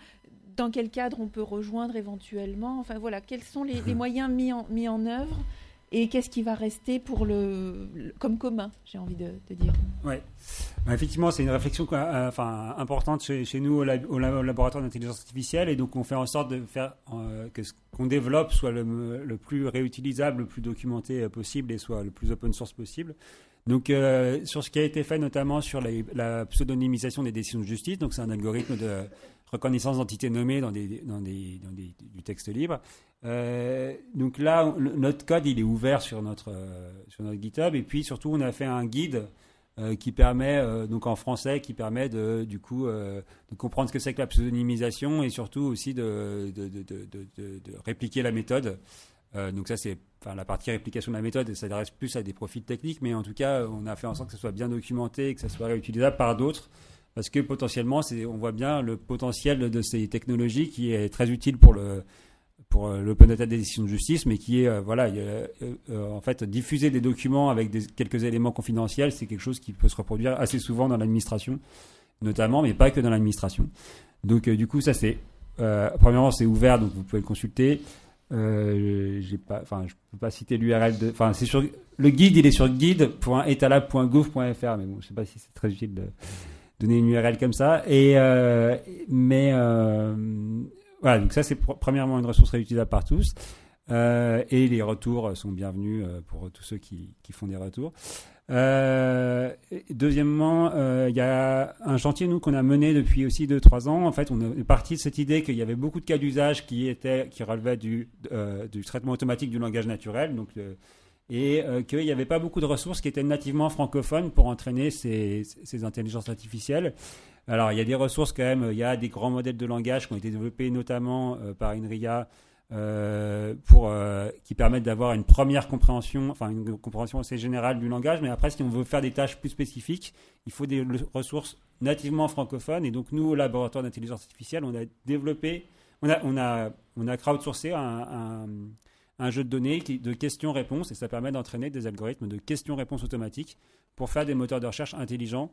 dans quel cadre on peut rejoindre éventuellement? Enfin voilà, quels sont les, les moyens mis en, mis en œuvre et qu'est-ce qui va rester pour le, comme commun, j'ai envie de, dire. Oui, bah, effectivement, c'est une réflexion euh, enfin, importante chez, nous au, laboratoire d'intelligence artificielle, et donc on fait en sorte de faire euh, que ce qu'on développe soit le, le, plus réutilisable, le plus documenté euh, possible et soit le plus open source possible. Donc, sur ce qui a été fait notamment sur la, la pseudonymisation des décisions de justice, donc c'est un algorithme de reconnaissance d'entités nommées dans, du texte libre. Euh, donc là, notre code, il est ouvert sur notre, euh, sur notre GitHub. Et puis surtout, on a fait un guide euh, qui permet, donc en français, qui permet de, du coup, de comprendre ce que c'est que la pseudonymisation et surtout aussi de, de, de, répliquer la méthode. donc ça, c'est enfin, la partie réplication de la méthode, ça s'adresse plus à des profils techniques, mais en tout cas, on a fait en sorte que ce soit bien documenté et que ça soit réutilisable par d'autres parce que potentiellement, on voit bien le potentiel de ces technologies qui est très utile pour le pour euh, l'open data des décisions de justice, mais qui est euh, voilà, euh, en fait diffuser des documents avec quelques éléments confidentiels, c'est quelque chose qui peut se reproduire assez souvent dans l'administration, notamment, mais pas que dans l'administration. Donc du coup, ça c'est premièrement c'est ouvert, donc vous pouvez le consulter. j'ai pas, enfin, je peux pas citer l'URL le guide, il est sur guide.etalab.gouv.fr, mais bon, je sais pas si c'est très utile donner une URL comme ça. Et mais voilà, donc ça c'est premièrement une ressource réutilisable par tous. Euh, et les retours sont bienvenus euh, pour tous ceux qui, qui font des retours. Euh, deuxièmement, il y a un chantier nous qu'on a mené depuis aussi 2-3 ans. En fait, on est parti de cette idée qu'il y avait beaucoup de cas d'usage qui étaient qui relevaient du, du traitement automatique du langage naturel, donc et qu'il n'y avait pas beaucoup de ressources qui étaient nativement francophones pour entraîner ces, ces intelligences artificielles. Alors, il y a des ressources quand même. Il y a des grands modèles de langage qui ont été développés notamment euh, par INRIA euh, pour, euh, qui permettent d'avoir une première compréhension, enfin une compréhension assez générale du langage. Mais après, si on veut faire des tâches plus spécifiques, il faut des ressources nativement francophones. Et donc, nous, au laboratoire d'intelligence artificielle, on a développé, on a, on a, on a crowdsourcé un jeu de données de questions-réponses et ça permet d'entraîner des algorithmes de questions-réponses automatiques pour faire des moteurs de recherche intelligents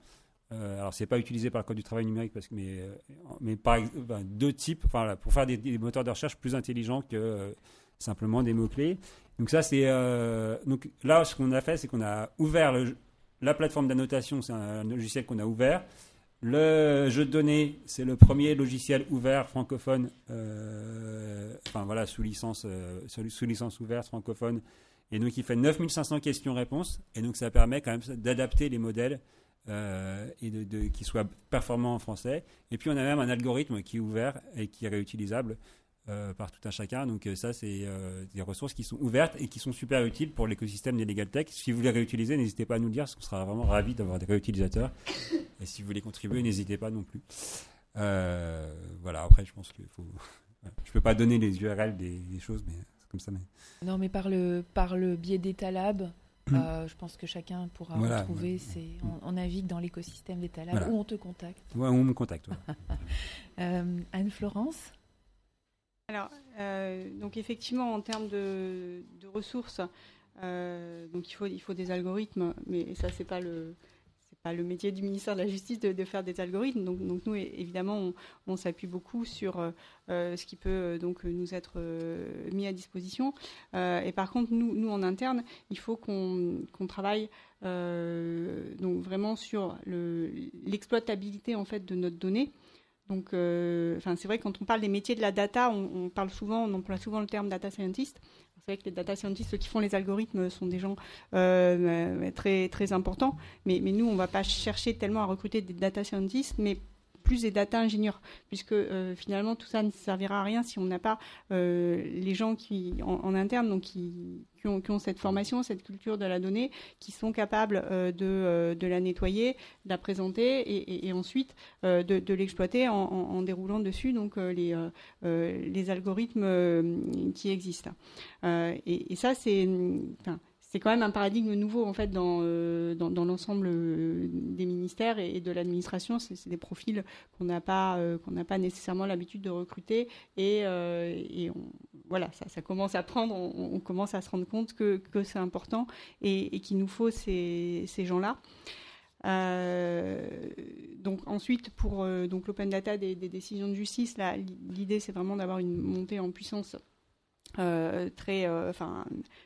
euh, alors, c'est pas utilisé par le code du travail numérique, parce que, mais, euh, mais par deux types, pour faire des, moteurs de recherche plus intelligents que euh, simplement des mots-clés. Donc, ça, c'est. donc, là, ce qu'on a fait, c'est qu'on a ouvert la plateforme d'annotation, c'est un, logiciel qu'on a ouvert. Le jeu de données, c'est le premier logiciel ouvert francophone, enfin voilà, sous licence, sous licence ouverte francophone. Et donc, il fait 9500 questions-réponses. Et donc, ça permet quand même d'adapter les modèles euh, et de, de qui soit performant en français. Et puis on a même un algorithme qui est ouvert et qui est réutilisable euh, par tout un chacun. Donc euh, ça, c'est des ressources qui sont ouvertes et qui sont super utiles pour l'écosystème des legal tech. Si vous les réutilisez, n'hésitez pas à nous le dire, parce qu'on sera vraiment ravis d'avoir des réutilisateurs. Et si vous voulez contribuer, n'hésitez pas non plus. voilà, après, je pense qu'il faut... je peux pas donner les URL des, des choses, mais c'est comme ça. Mais... Non, mais par le, par le biais d'Etalab, Mm. Euh, je pense que chacun pourra retrouver. C'est, on, navigue dans l'écosystème des talents où on te contacte. Ouais, on me contacte. Euh, Anne-Florence Alors, euh, donc effectivement, en termes de, ressources, donc il faut, il faut des algorithmes, mais ça, c'est pas le le métier du ministère de la Justice de, faire des algorithmes. Donc, donc nous, évidemment, on, s'appuie beaucoup sur euh, euh, ce qui peut euh, donc nous être mis à disposition. et par contre, nous, nous en interne, il faut qu'on travaille donc vraiment sur l'exploitabilité en fait de notre donnée. Donc, enfin, c'est vrai quand on parle des métiers de la data, on, parle souvent, on emploie souvent le terme data scientist. C'est vrai que les data scientists, ceux qui font les algorithmes, sont des gens euh, très, très importants. Mais, mais nous, on ne va pas chercher tellement à recruter des data scientists, mais plus des data ingénieurs, puisque euh, finalement tout ça ne servira à rien si on n'a pas euh, les gens qui en, interne, donc qui, ont, cette formation, cette culture de la donnée, qui sont capables euh, de, la nettoyer, de la présenter et, ensuite de, l'exploiter en, déroulant dessus donc les, les algorithmes qui existent. Et, ça c'est c'est quand même un paradigme nouveau en fait dans, euh, dans, l'ensemble euh, des ministères et, de l'administration. C'est des profils qu'on n'a pas euh, pas nécessairement l'habitude de recruter et, et voilà ça, commence à prendre. On, commence à se rendre compte que, que c'est important et, qu'il nous faut ces, ces gens-là. donc ensuite pour donc l'open data des, des, décisions de justice, l'idée c'est vraiment d'avoir une montée en puissance euh, très, euh,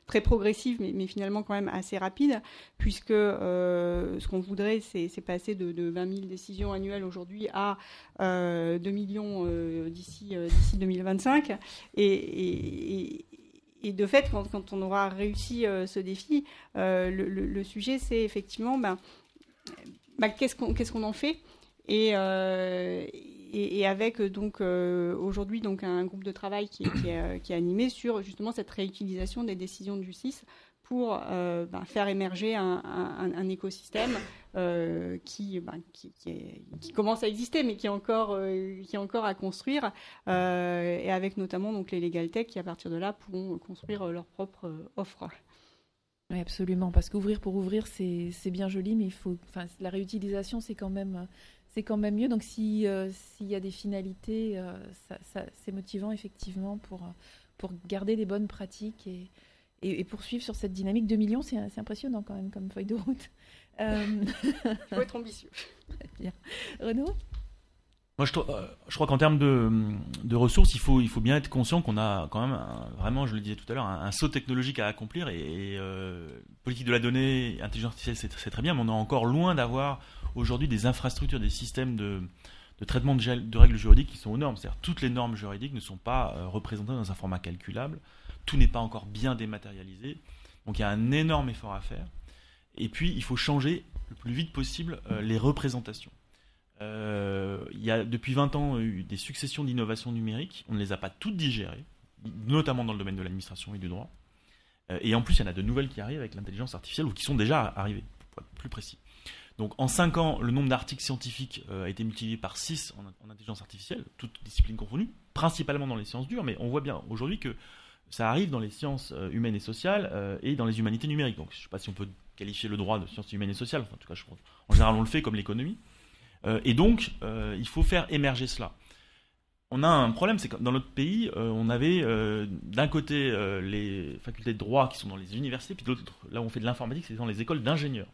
très progressive, mais, finalement quand même assez rapide, puisque euh, ce qu'on voudrait, c'est passer de, de, 20 000 décisions annuelles aujourd'hui à 2 millions d'ici d'ici 2025. Et, et, de fait, quand, quand, on aura réussi ce défi, le, sujet, c'est effectivement ben, ben, qu'est-ce qu'on qu'est-ce qu'on en fait? Et, et, avec euh, donc euh, aujourd'hui donc un groupe de travail qui, euh, qui, est, animé sur justement cette réutilisation des décisions de justice pour ben, faire émerger un, écosystème qui, ben, qui, commence à exister, mais qui est encore, qui est encore à construire, et avec notamment donc les legal tech qui à partir de là pourront construire leur propre offre. Oui, absolument, parce qu'ouvrir pour ouvrir, c'est bien joli, mais il faut, la réutilisation, c'est quand même c'est quand même mieux. Donc euh, s'il y a des finalités, euh, ça, c'est motivant effectivement pour, pour garder des bonnes pratiques et, et, poursuivre sur cette dynamique. 2 millions, c'est impressionnant quand même comme feuille de route. Euh... Il faut être ambitieux. Bien. Renaud? Moi, je, euh, je crois qu'en termes de, de, ressources, il faut, il faut bien être conscient qu'on a quand même, vraiment, je le disais tout à l'heure, un, saut technologique à accomplir. Et, euh, politique de la donnée, intelligence artificielle, c'est très bien, mais on est encore loin d'avoir aujourd'hui des infrastructures, des systèmes de, traitement de, règles juridiques qui sont aux normes. C'est-à-dire toutes les normes juridiques ne sont pas euh, représentées dans un format calculable. Tout n'est pas encore bien dématérialisé. Donc il y a un énorme effort à faire. Et puis, il faut changer le plus vite possible les représentations. Euh, il y a depuis 20 ans eu des successions d'innovations numériques. On ne les a pas toutes digérées, notamment dans le domaine de l'administration et du droit. Euh, et en plus, il y en a de nouvelles qui arrivent avec l'intelligence artificielle ou qui sont déjà arrivées, pour être plus précis. Donc en 5 ans, le nombre d'articles scientifiques euh, a été multiplié par 6 en, intelligence artificielle, toutes disciplines confondues, principalement dans les sciences dures, mais on voit bien aujourd'hui que ça arrive dans les sciences humaines et sociales et dans les humanités numériques. Donc je ne sais pas si on peut qualifier le droit de sciences humaines et sociales, en tout cas je en général on le fait comme l'économie. Euh, et donc, euh, il faut faire émerger cela. On a un problème, c'est que dans notre pays, euh, on avait d'un côté les facultés de droit qui sont dans les universités, puis de l'autre, là où on fait de l'informatique, c'est dans les écoles d'ingénieurs.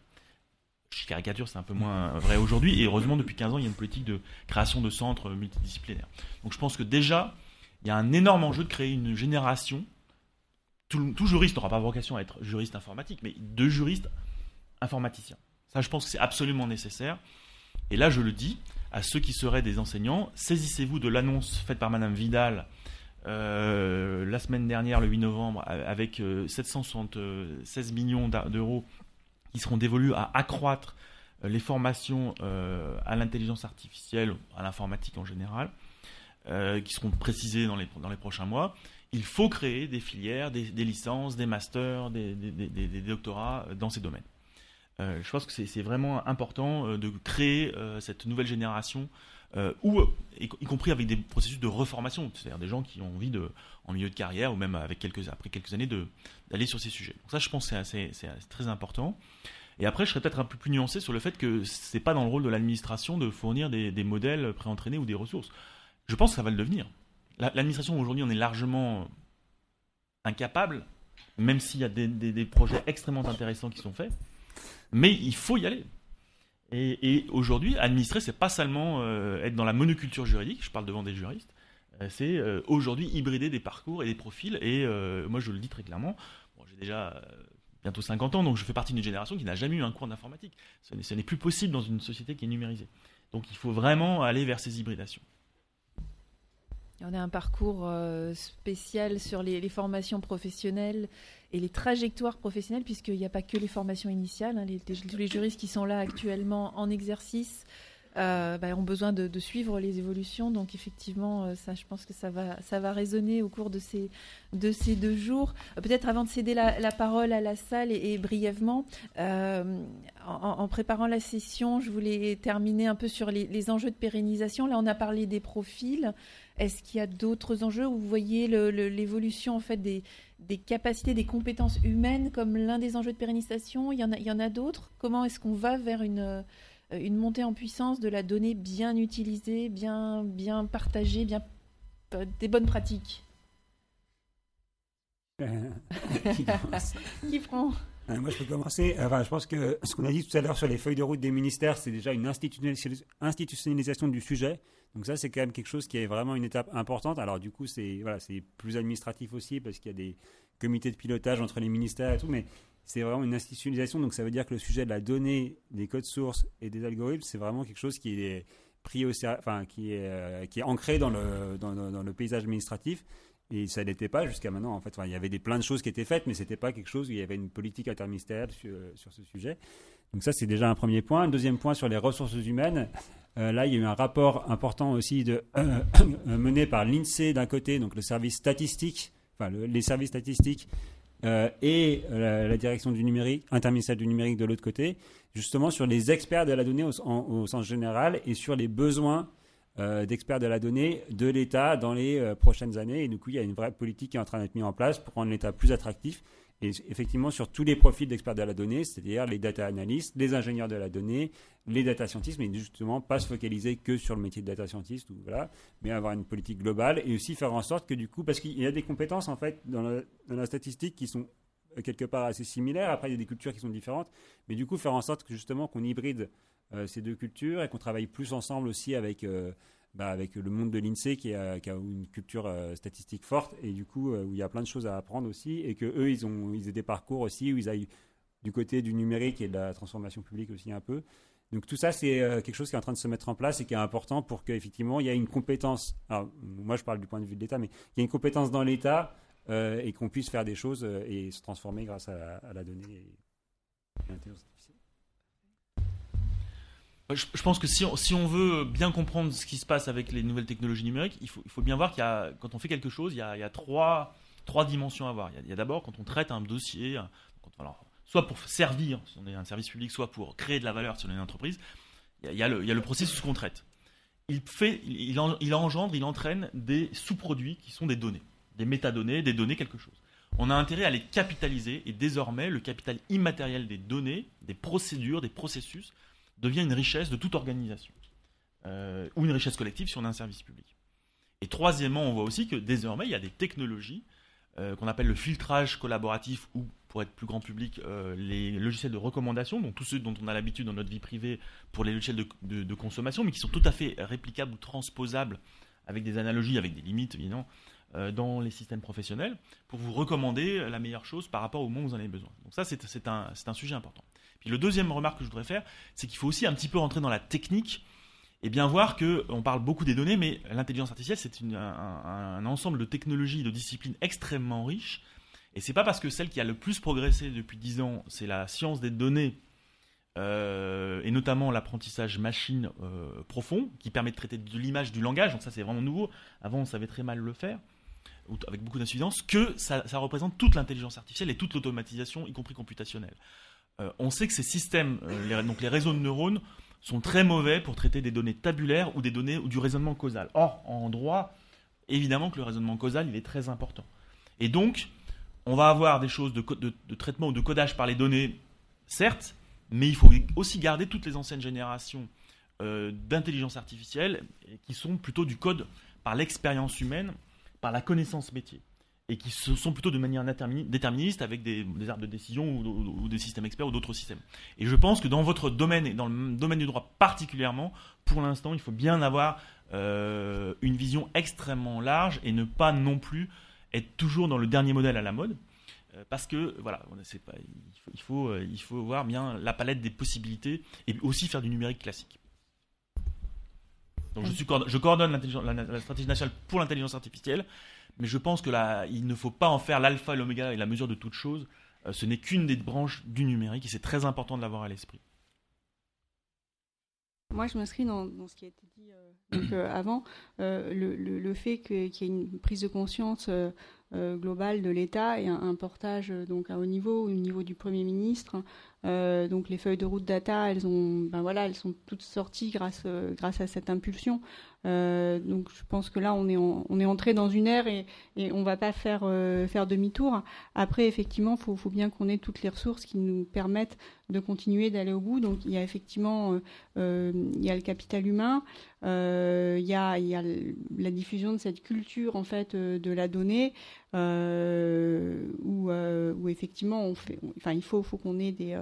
Je caricature, c'est un peu moins vrai aujourd'hui, et heureusement, depuis 15 ans, il y a une politique de création de centres multidisciplinaires. Donc je pense que déjà, il y a un énorme enjeu de créer une génération. Tout, juriste n'aura pas vocation à être juriste informatique, mais de juristes informaticiens. Ça, je pense que c'est absolument nécessaire. Et là, je le dis à ceux qui seraient des enseignants, saisissez-vous de l'annonce faite par Madame Vidal euh, la semaine dernière, le 8 novembre, avec 776 euh, millions d'euros qui seront dévolus à accroître euh, les formations à l'intelligence artificielle, à l'informatique en général, qui seront précisées dans les, dans les prochains mois. Il faut créer des filières, des, licences, des masters, des doctorats dans ces domaines. Euh, je pense que c'est vraiment important euh, de créer euh, cette nouvelle génération, ou y, compris avec des processus de reformation, c'est-à-dire des gens qui ont envie de, en milieu de carrière ou même après quelques années, d'aller sur ces sujets. Donc ça, je pense c'est très important. Et après, je serais peut-être un peu plus nuancé sur le fait que c'est pas dans le rôle de l'administration de fournir des, des modèles préentraînés ou des ressources. Je pense que ça va le devenir. L'administration aujourd'hui, on est largement incapable, même s'il y a des projets extrêmement intéressants qui sont faits mais il faut y aller. Et, aujourd'hui, administrer, c'est pas seulement euh, être dans la monoculture juridique, je parle devant des juristes, euh, c'est euh, aujourd'hui hybrider des parcours et des profils. Et moi, je le dis très clairement, j'ai déjà bientôt 50 ans, donc je fais partie d'une génération qui n'a jamais eu un cours d'informatique. Ce n'est plus possible dans une société qui est numérisée. Donc il faut vraiment aller vers ces hybridations. On a un parcours spécial sur les, formations professionnelles et les trajectoires professionnelles, puisqu'il n'y a pas que les formations initiales. Hein, tous les juristes qui sont là actuellement en exercice euh, bah, ont besoin de, suivre les évolutions. Donc effectivement, euh, je pense que ça va, résonner au cours de ces, de ces deux jours. Euh, peut-être avant de céder la, parole à la salle et, brièvement, en, préparant la session, je voulais terminer un peu sur les enjeux de pérennisation. Là, on a parlé des profils. Est-ce qu'il y a d'autres enjeux où vous voyez l'évolution en fait des, capacités, des compétences humaines comme l'un des enjeux de pérennisation? Il y en a, il y en a d'autres? Comment est-ce qu'on va vers une, une montée en puissance de la donnée bien utilisée, bien, bien partagée, bien, des bonnes pratiques? Qui prend? euh, moi, je peux commencer. Enfin, je pense que ce qu'on a dit tout à l'heure sur les feuilles de route des ministères, c'est déjà une institutionnalisation du sujet. Donc ça, c'est quand même quelque chose qui est vraiment une étape importante. Alors du coup, c'est voilà, c'est plus administratif aussi parce qu'il y a des comités de pilotage entre les ministères et tout, mais c'est vraiment une institutionnalisation. Donc ça veut dire que le sujet de la donnée, des codes sources et des algorithmes, c'est vraiment quelque chose qui est pris au, enfin qui est euh, qui est ancré dans le dans le paysage administratif et ça n'était pas jusqu'à maintenant. En fait, il y avait des, plein de choses qui étaient faites, mais c'était pas quelque chose où il y avait une politique interministérielle sur, sur ce sujet. Donc ça, c'est déjà un premier point. Un deuxième point sur les ressources humaines. Euh, là, il y a eu un rapport important aussi de, euh, mené par l'INSEE d'un côté, donc le service statistique, les services statistiques, euh, et la, direction du numérique, interministériel du numérique de l'autre côté, justement sur les experts de la donnée au, au sens général et sur les besoins euh, d'experts de la donnée de l'État dans les euh, prochaines années. Et du coup, il y a une vraie politique qui est en train d'être mise en place pour rendre l'État plus attractif. Et effectivement, sur tous les profils d'experts de la donnée, c'est-à-dire les data analystes, les ingénieurs de la donnée, les data scientists, mais justement pas se focaliser que sur le métier de data scientist, voilà, mais avoir une politique globale et aussi faire en sorte que du coup, parce qu'il y a des compétences en fait dans la, dans la statistique qui sont euh, quelque part assez similaires. Après, il y a des cultures qui sont différentes, mais du coup, faire en sorte que justement qu'on hybride ces deux cultures et qu'on travaille plus ensemble aussi avec, euh, bah, avec le monde de l'INSEE qui a, une culture euh, statistique forte et du coup où il y a plein de choses à apprendre aussi et que eux ils ont ils aient des parcours aussi où ils aillent du côté du numérique et de la transformation publique aussi un peu. Donc tout ça, c'est quelque chose qui est en train de se mettre en place et qui est important pour qu'effectivement, il y ait une compétence. Alors, moi, je parle du point de vue de l'État, mais il y a une compétence dans l'État et qu'on puisse faire des choses et se transformer grâce à, la donnée je, pense que si on, veut bien comprendre ce qui se passe avec les nouvelles technologies numériques, il faut, bien voir qu'il y a, quand on fait quelque chose, il y a, trois, dimensions à voir. Il y a, d'abord quand on traite un dossier, soit pour servir, si on est un service public, soit pour créer de la valeur si on est une entreprise, il y a, le, processus qu'on traite. Il, fait, il, engendre, il entraîne des sous-produits qui sont des données, des métadonnées, des données quelque chose. On a intérêt à les capitaliser et désormais le capital immatériel des données, des procédures, des processus devient une richesse de toute organisation. Euh, ou une richesse collective si on a un service public. Et troisièmement, on voit aussi que désormais, il y a des technologies euh, qu'on appelle le filtrage collaboratif ou, pour être plus grand public, euh, les logiciels de recommandation, donc tous ceux dont on a l'habitude dans notre vie privée pour les logiciels de, consommation, mais qui sont tout à fait réplicables ou transposables avec des analogies, avec des limites évidemment, dans les systèmes professionnels, pour vous recommander la meilleure chose par rapport au moment où vous en avez besoin. Donc ça, c'est un, un sujet important le deuxième remarque que je voudrais faire, c'est qu'il faut aussi un petit peu rentrer dans la technique et bien voir que on parle beaucoup des données, mais l'intelligence artificielle c'est un, ensemble de technologies, de disciplines extrêmement riches. Et c'est pas parce que celle qui a le plus progressé depuis 10 ans, c'est la science des données euh, et notamment l'apprentissage machine euh, profond, qui permet de traiter de l'image, du langage, donc ça c'est vraiment nouveau, avant on savait très mal le faire, avec beaucoup d'insuffisance, que ça représente toute l'intelligence artificielle et toute l'automatisation, y compris computationnelle. Euh, on sait que ces systèmes, euh, donc les réseaux de neurones, sont très mauvais pour traiter des données tabulaires ou des données ou du raisonnement causal. Or, en droit, évidemment que le raisonnement causal, est très important. Et donc, on va avoir des choses de, traitement ou de codage par les données, certes, mais il faut aussi garder toutes les anciennes générations euh, d'intelligence artificielle qui sont plutôt du code par l'expérience humaine, par la connaissance métier et qui sont plutôt de manière déterministe avec des, arbres de décision ou, des systèmes experts ou d'autres systèmes. Et je pense que dans votre domaine et dans le domaine du droit particulièrement, pour l'instant, il faut bien avoir euh, une vision extrêmement large et ne pas non plus être toujours dans le dernier modèle à la mode. Euh, parce que voilà, pas, il, faut, euh, il, faut, voir bien la palette des possibilités et aussi faire du numérique classique. Donc je, suis, je coordonne la stratégie nationale pour l'intelligence artificielle mais je pense que il ne faut pas en faire l'alpha et l'oméga et la mesure de toute chose. Euh, ce n'est qu'une des branches du numérique et c'est très important de l'avoir à l'esprit. Moi, je m'inscris dans, ce qui a été dit euh, euh, avant, le, fait qu'il y ait une prise de conscience globale de l'État et un, portage donc à haut niveau, au niveau du Premier ministre. donc les feuilles de route data, elles ont, ben voilà, elles sont toutes sorties grâce grâce à cette impulsion. Euh, donc je pense que là on est on est entré dans une ère et, et on va pas faire euh, faire demi-tour. Après effectivement faut faut bien qu'on ait toutes les ressources qui nous permettent de continuer d'aller au bout. Donc il y a effectivement euh, il y a le capital humain, il y a la diffusion de cette culture en fait de la donnée où effectivement enfin il faut qu'on ait des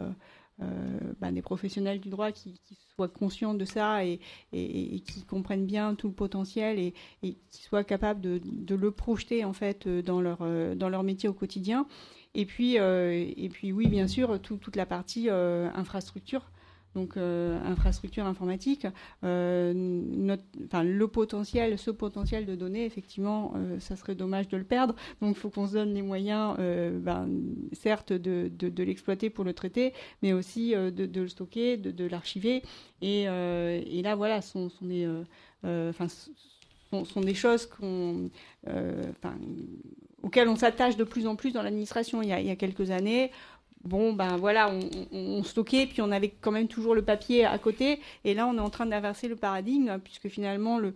euh, bah, des professionnels du droit qui, soient conscients de ça et, qui comprennent bien tout le potentiel et, qui soient capables de, le projeter en fait dans leur, euh, dans leur métier au quotidien. Et puis, euh, et puis oui, bien sûr, toute la partie infrastructure donc euh, infrastructure informatique, euh, le potentiel, ce potentiel de données, effectivement, euh, ça serait dommage de le perdre. Donc il faut qu'on se donne les moyens, ben, certes, de, l'exploiter pour le traiter, mais aussi de, le stocker, de, l'archiver. Et, là, voilà, sont, sont des, choses auxquelles on s'attache de plus en plus dans l'administration. Il, y a quelques années, bon, ben voilà, on, stockait, puis on avait quand même toujours le papier à côté. Et là, on est en train d'inverser le paradigme, puisque finalement, le,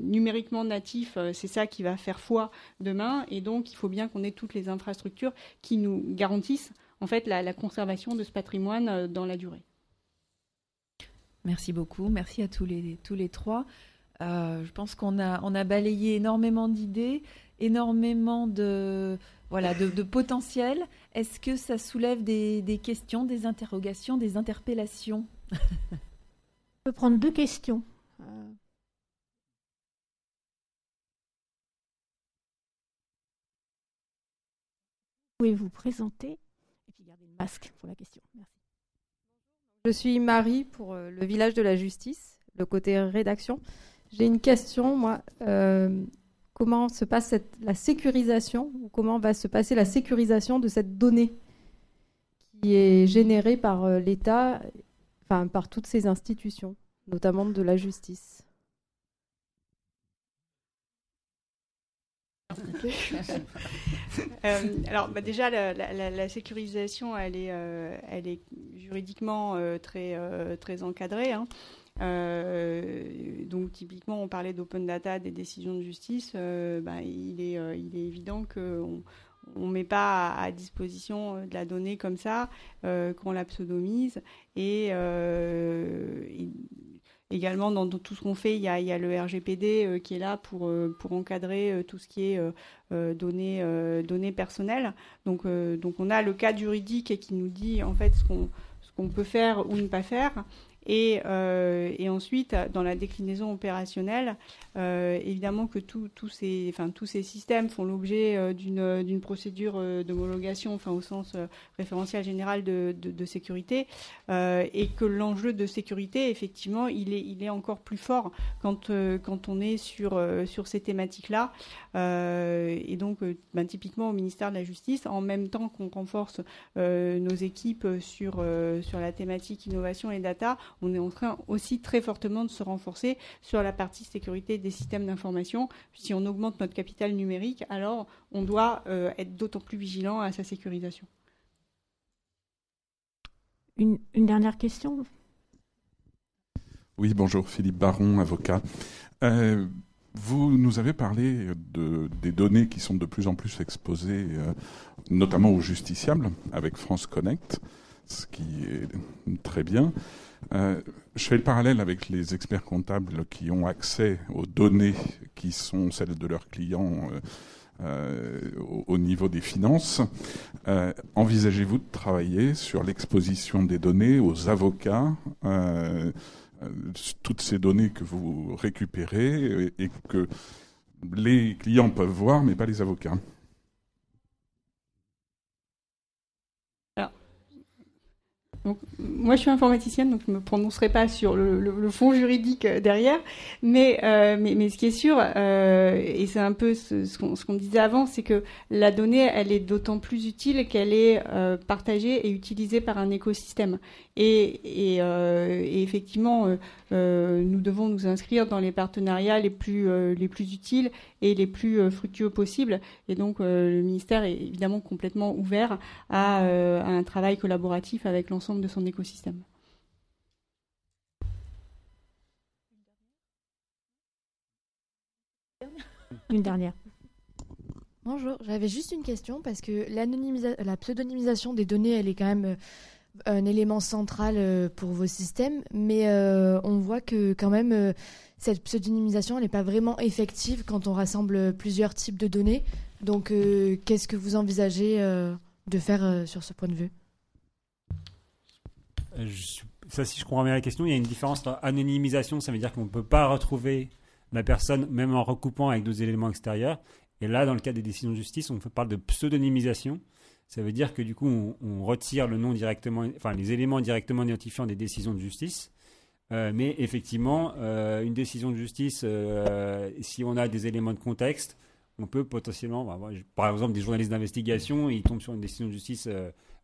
numériquement natif, euh, c'est ça qui va faire foi demain. Et donc, il faut bien qu'on ait toutes les infrastructures qui nous garantissent, en fait, la, conservation de ce patrimoine euh, dans la durée. Merci beaucoup. Merci à tous les, tous les trois. Euh, je pense qu'on a, on a balayé énormément d'idées, énormément de voilà, de, potentiel. Est-ce que ça soulève des, questions, des interrogations, des interpellations Je peux prendre deux questions. Euh. Vous pouvez vous présenter et puis garder le masque pour la question. Merci. Je suis Marie pour euh, le village de la justice, le côté rédaction. J'ai une question, moi. Euh, comment se passe la sécurisation, ou comment va se passer la sécurisation de cette donnée qui est générée par euh, l'État, enfin par toutes ces institutions, notamment de la justice. Euh, alors bah, déjà la, sécurisation elle est, euh, juridiquement très, très encadrée. Hein. Euh, donc typiquement, on parlait d'open data, des décisions de justice. Euh, bah, il, est, euh, il est évident qu'on on met pas à, disposition de la donnée comme ça, qu'on la pseudomise. Et, également, dans, tout ce qu'on fait, il y, a, il y, a, le RGPD qui est là pour, pour encadrer tout ce qui est données, données personnelles. Donc, donc on a le cadre juridique qui nous dit en fait ce qu'on ce qu'on peut faire ou ne pas faire. Et, euh, et, ensuite, dans la déclinaison opérationnelle, euh, évidemment que tous ces, systèmes font l'objet euh, d'une procédure d'homologation, enfin, au sens référentiel général de, sécurité, et que l'enjeu de sécurité, effectivement, il est, encore plus fort quand, on est sur, ces thématiques-là. et donc, ben, typiquement au ministère de la Justice, en même temps qu'on renforce nos équipes sur la thématique innovation et data, on est en train aussi très fortement de se renforcer sur la partie sécurité des systèmes d'information. Si on augmente notre capital numérique, alors on doit euh, être d'autant plus vigilant à sa sécurisation. Une, dernière question? Oui, bonjour, Philippe Baron, avocat. Euh, vous nous avez parlé de, des données qui sont de plus en plus exposées, euh, notamment aux justiciables, avec France Connect, ce qui est très bien. Euh, je fais le parallèle avec les experts comptables qui ont accès aux données qui sont celles de leurs clients euh, euh, au, niveau des finances. Envisagez-vous de travailler sur l'exposition des données aux avocats toutes ces données que vous récupérez et que les clients peuvent voir, mais pas les avocats? Moi, je suis informaticienne, donc je ne me prononcerai pas sur le, fond juridique euh, derrière. Mais, euh, mais, ce qui est sûr, euh, et c'est un peu ce, qu'on disait avant, c'est que la donnée, elle est d'autant plus utile qu'elle est partagée et utilisée par un écosystème. Et, effectivement, nous devons nous inscrire dans les partenariats les plus, les plus utiles et les plus fructueux possibles. Et donc, le ministère est évidemment complètement ouvert à un travail collaboratif avec l'ensemble de son écosystème. Une dernière. Bonjour, j'avais juste une question parce que la pseudonymisation des données, elle est quand même un élément central pour vos systèmes, mais on voit que quand même cette pseudonymisation n'est pas vraiment effective quand on rassemble plusieurs types de données. Donc, euh, qu'est-ce que vous envisagez euh, de faire euh, sur ce point de vue? Ça, si je comprends bien la question, il y a une différence entre anonymisation, ça veut dire qu'on ne peut pas retrouver la personne même en recoupant avec d'autres éléments extérieurs. Et là, dans le cas des décisions de justice, on parle de pseudonymisation. Ça veut dire que du coup, on, retire le nom directement, enfin les éléments directement identifiants des décisions de justice euh, mais effectivement, euh, une décision de justice, euh, si on a des éléments de contexte, on peut potentiellement, bah, par exemple, des journalistes d'investigation, ils tombent sur une décision de justice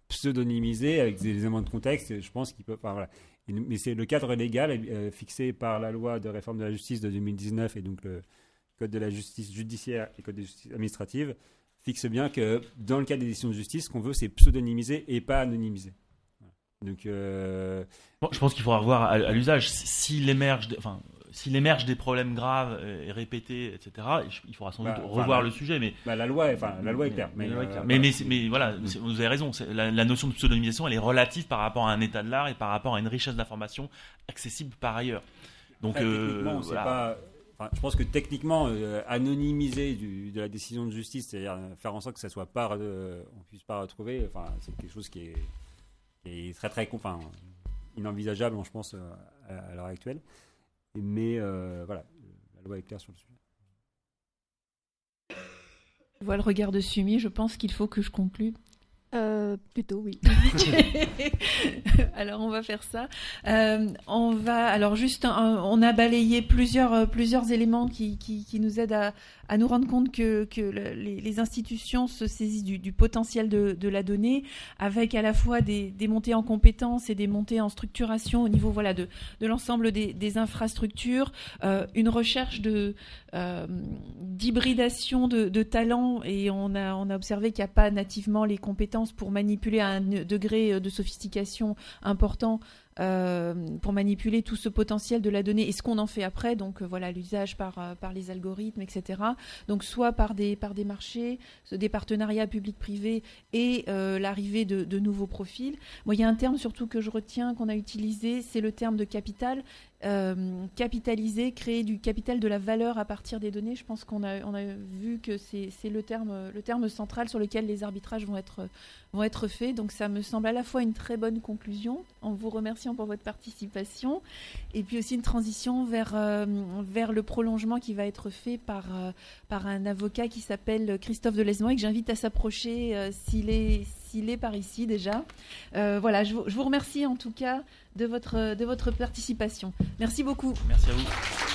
pseudonymisée avec des éléments de contexte. Je pense peuvent. voilà. Mais c'est le cadre légal fixé par la loi de réforme de la justice de 2019 et donc le code de la justice judiciaire et code de justice administrative fixe bien que dans le cas des décisions de justice, ce qu'on veut, c'est pseudonymiser et pas anonymiser. Donc, euh, je pense qu'il faudra voir à, l'usage s'il émerge, s'il émerge des problèmes graves et répétés, etc. Il faudra sans doute bah, revoir le sujet, mais bah, la loi, enfin, la loi est claire. Mais, mais, voilà, vous avez raison. La, la, notion de pseudonymisation, elle est relative par rapport à un état de l'art et par rapport à une richesse d'informations accessible par ailleurs. Donc, euh, pas. je pense que techniquement, euh, anonymiser de la décision de justice, c'est-à-dire faire en sorte que ça soit pas, on puisse pas retrouver, enfin, c'est quelque chose qui est très très enfin, inenvisageable, je pense, euh, à, l'heure actuelle. Mais euh, voilà, la loi est claire sur le sujet. Je vois le regard de Sumi, je pense qu'il faut que je conclue. Euh, plutôt oui. alors on va faire ça. Euh, on va alors juste on a balayé plusieurs plusieurs éléments qui, qui, nous aident à, à, nous rendre compte que, les, institutions se saisissent du, potentiel de, la donnée avec à la fois des, montées en compétences et des montées en structuration au niveau voilà de, l'ensemble des, infrastructures, une recherche de d'hybridation de, de talents. Et on a on a observé qu'il n'y a pas nativement les compétences pour manipuler à un degré euh, de sophistication important euh, pour manipuler tout ce potentiel de la donnée et ce qu'on en fait après, donc euh, voilà l'usage par, euh, par les algorithmes, etc. Donc soit par des, par des marchés, des partenariats publics-privés et l'arrivée de, de, nouveaux profils. Moi, il y a un terme surtout que je retiens, qu'on a utilisé, c'est le terme de capital. Capitaliser, créer du capital de la valeur à partir des données. Je pense qu'on a, vu que c'est le terme, central sur lequel les arbitrages vont être, faits. Donc ça me semble à la fois une très bonne conclusion. En vous remerciant pour votre participation. Et puis aussi une transition vers, euh, le prolongement qui va être fait par, euh, un avocat qui s'appelle Christophe Delesnoy et que j'invite à s'approcher euh, s'il est, s'il est par ici déjà. voilà, je vous, je vous remercie en tout cas de votre, de votre participation. Merci beaucoup. Merci à vous.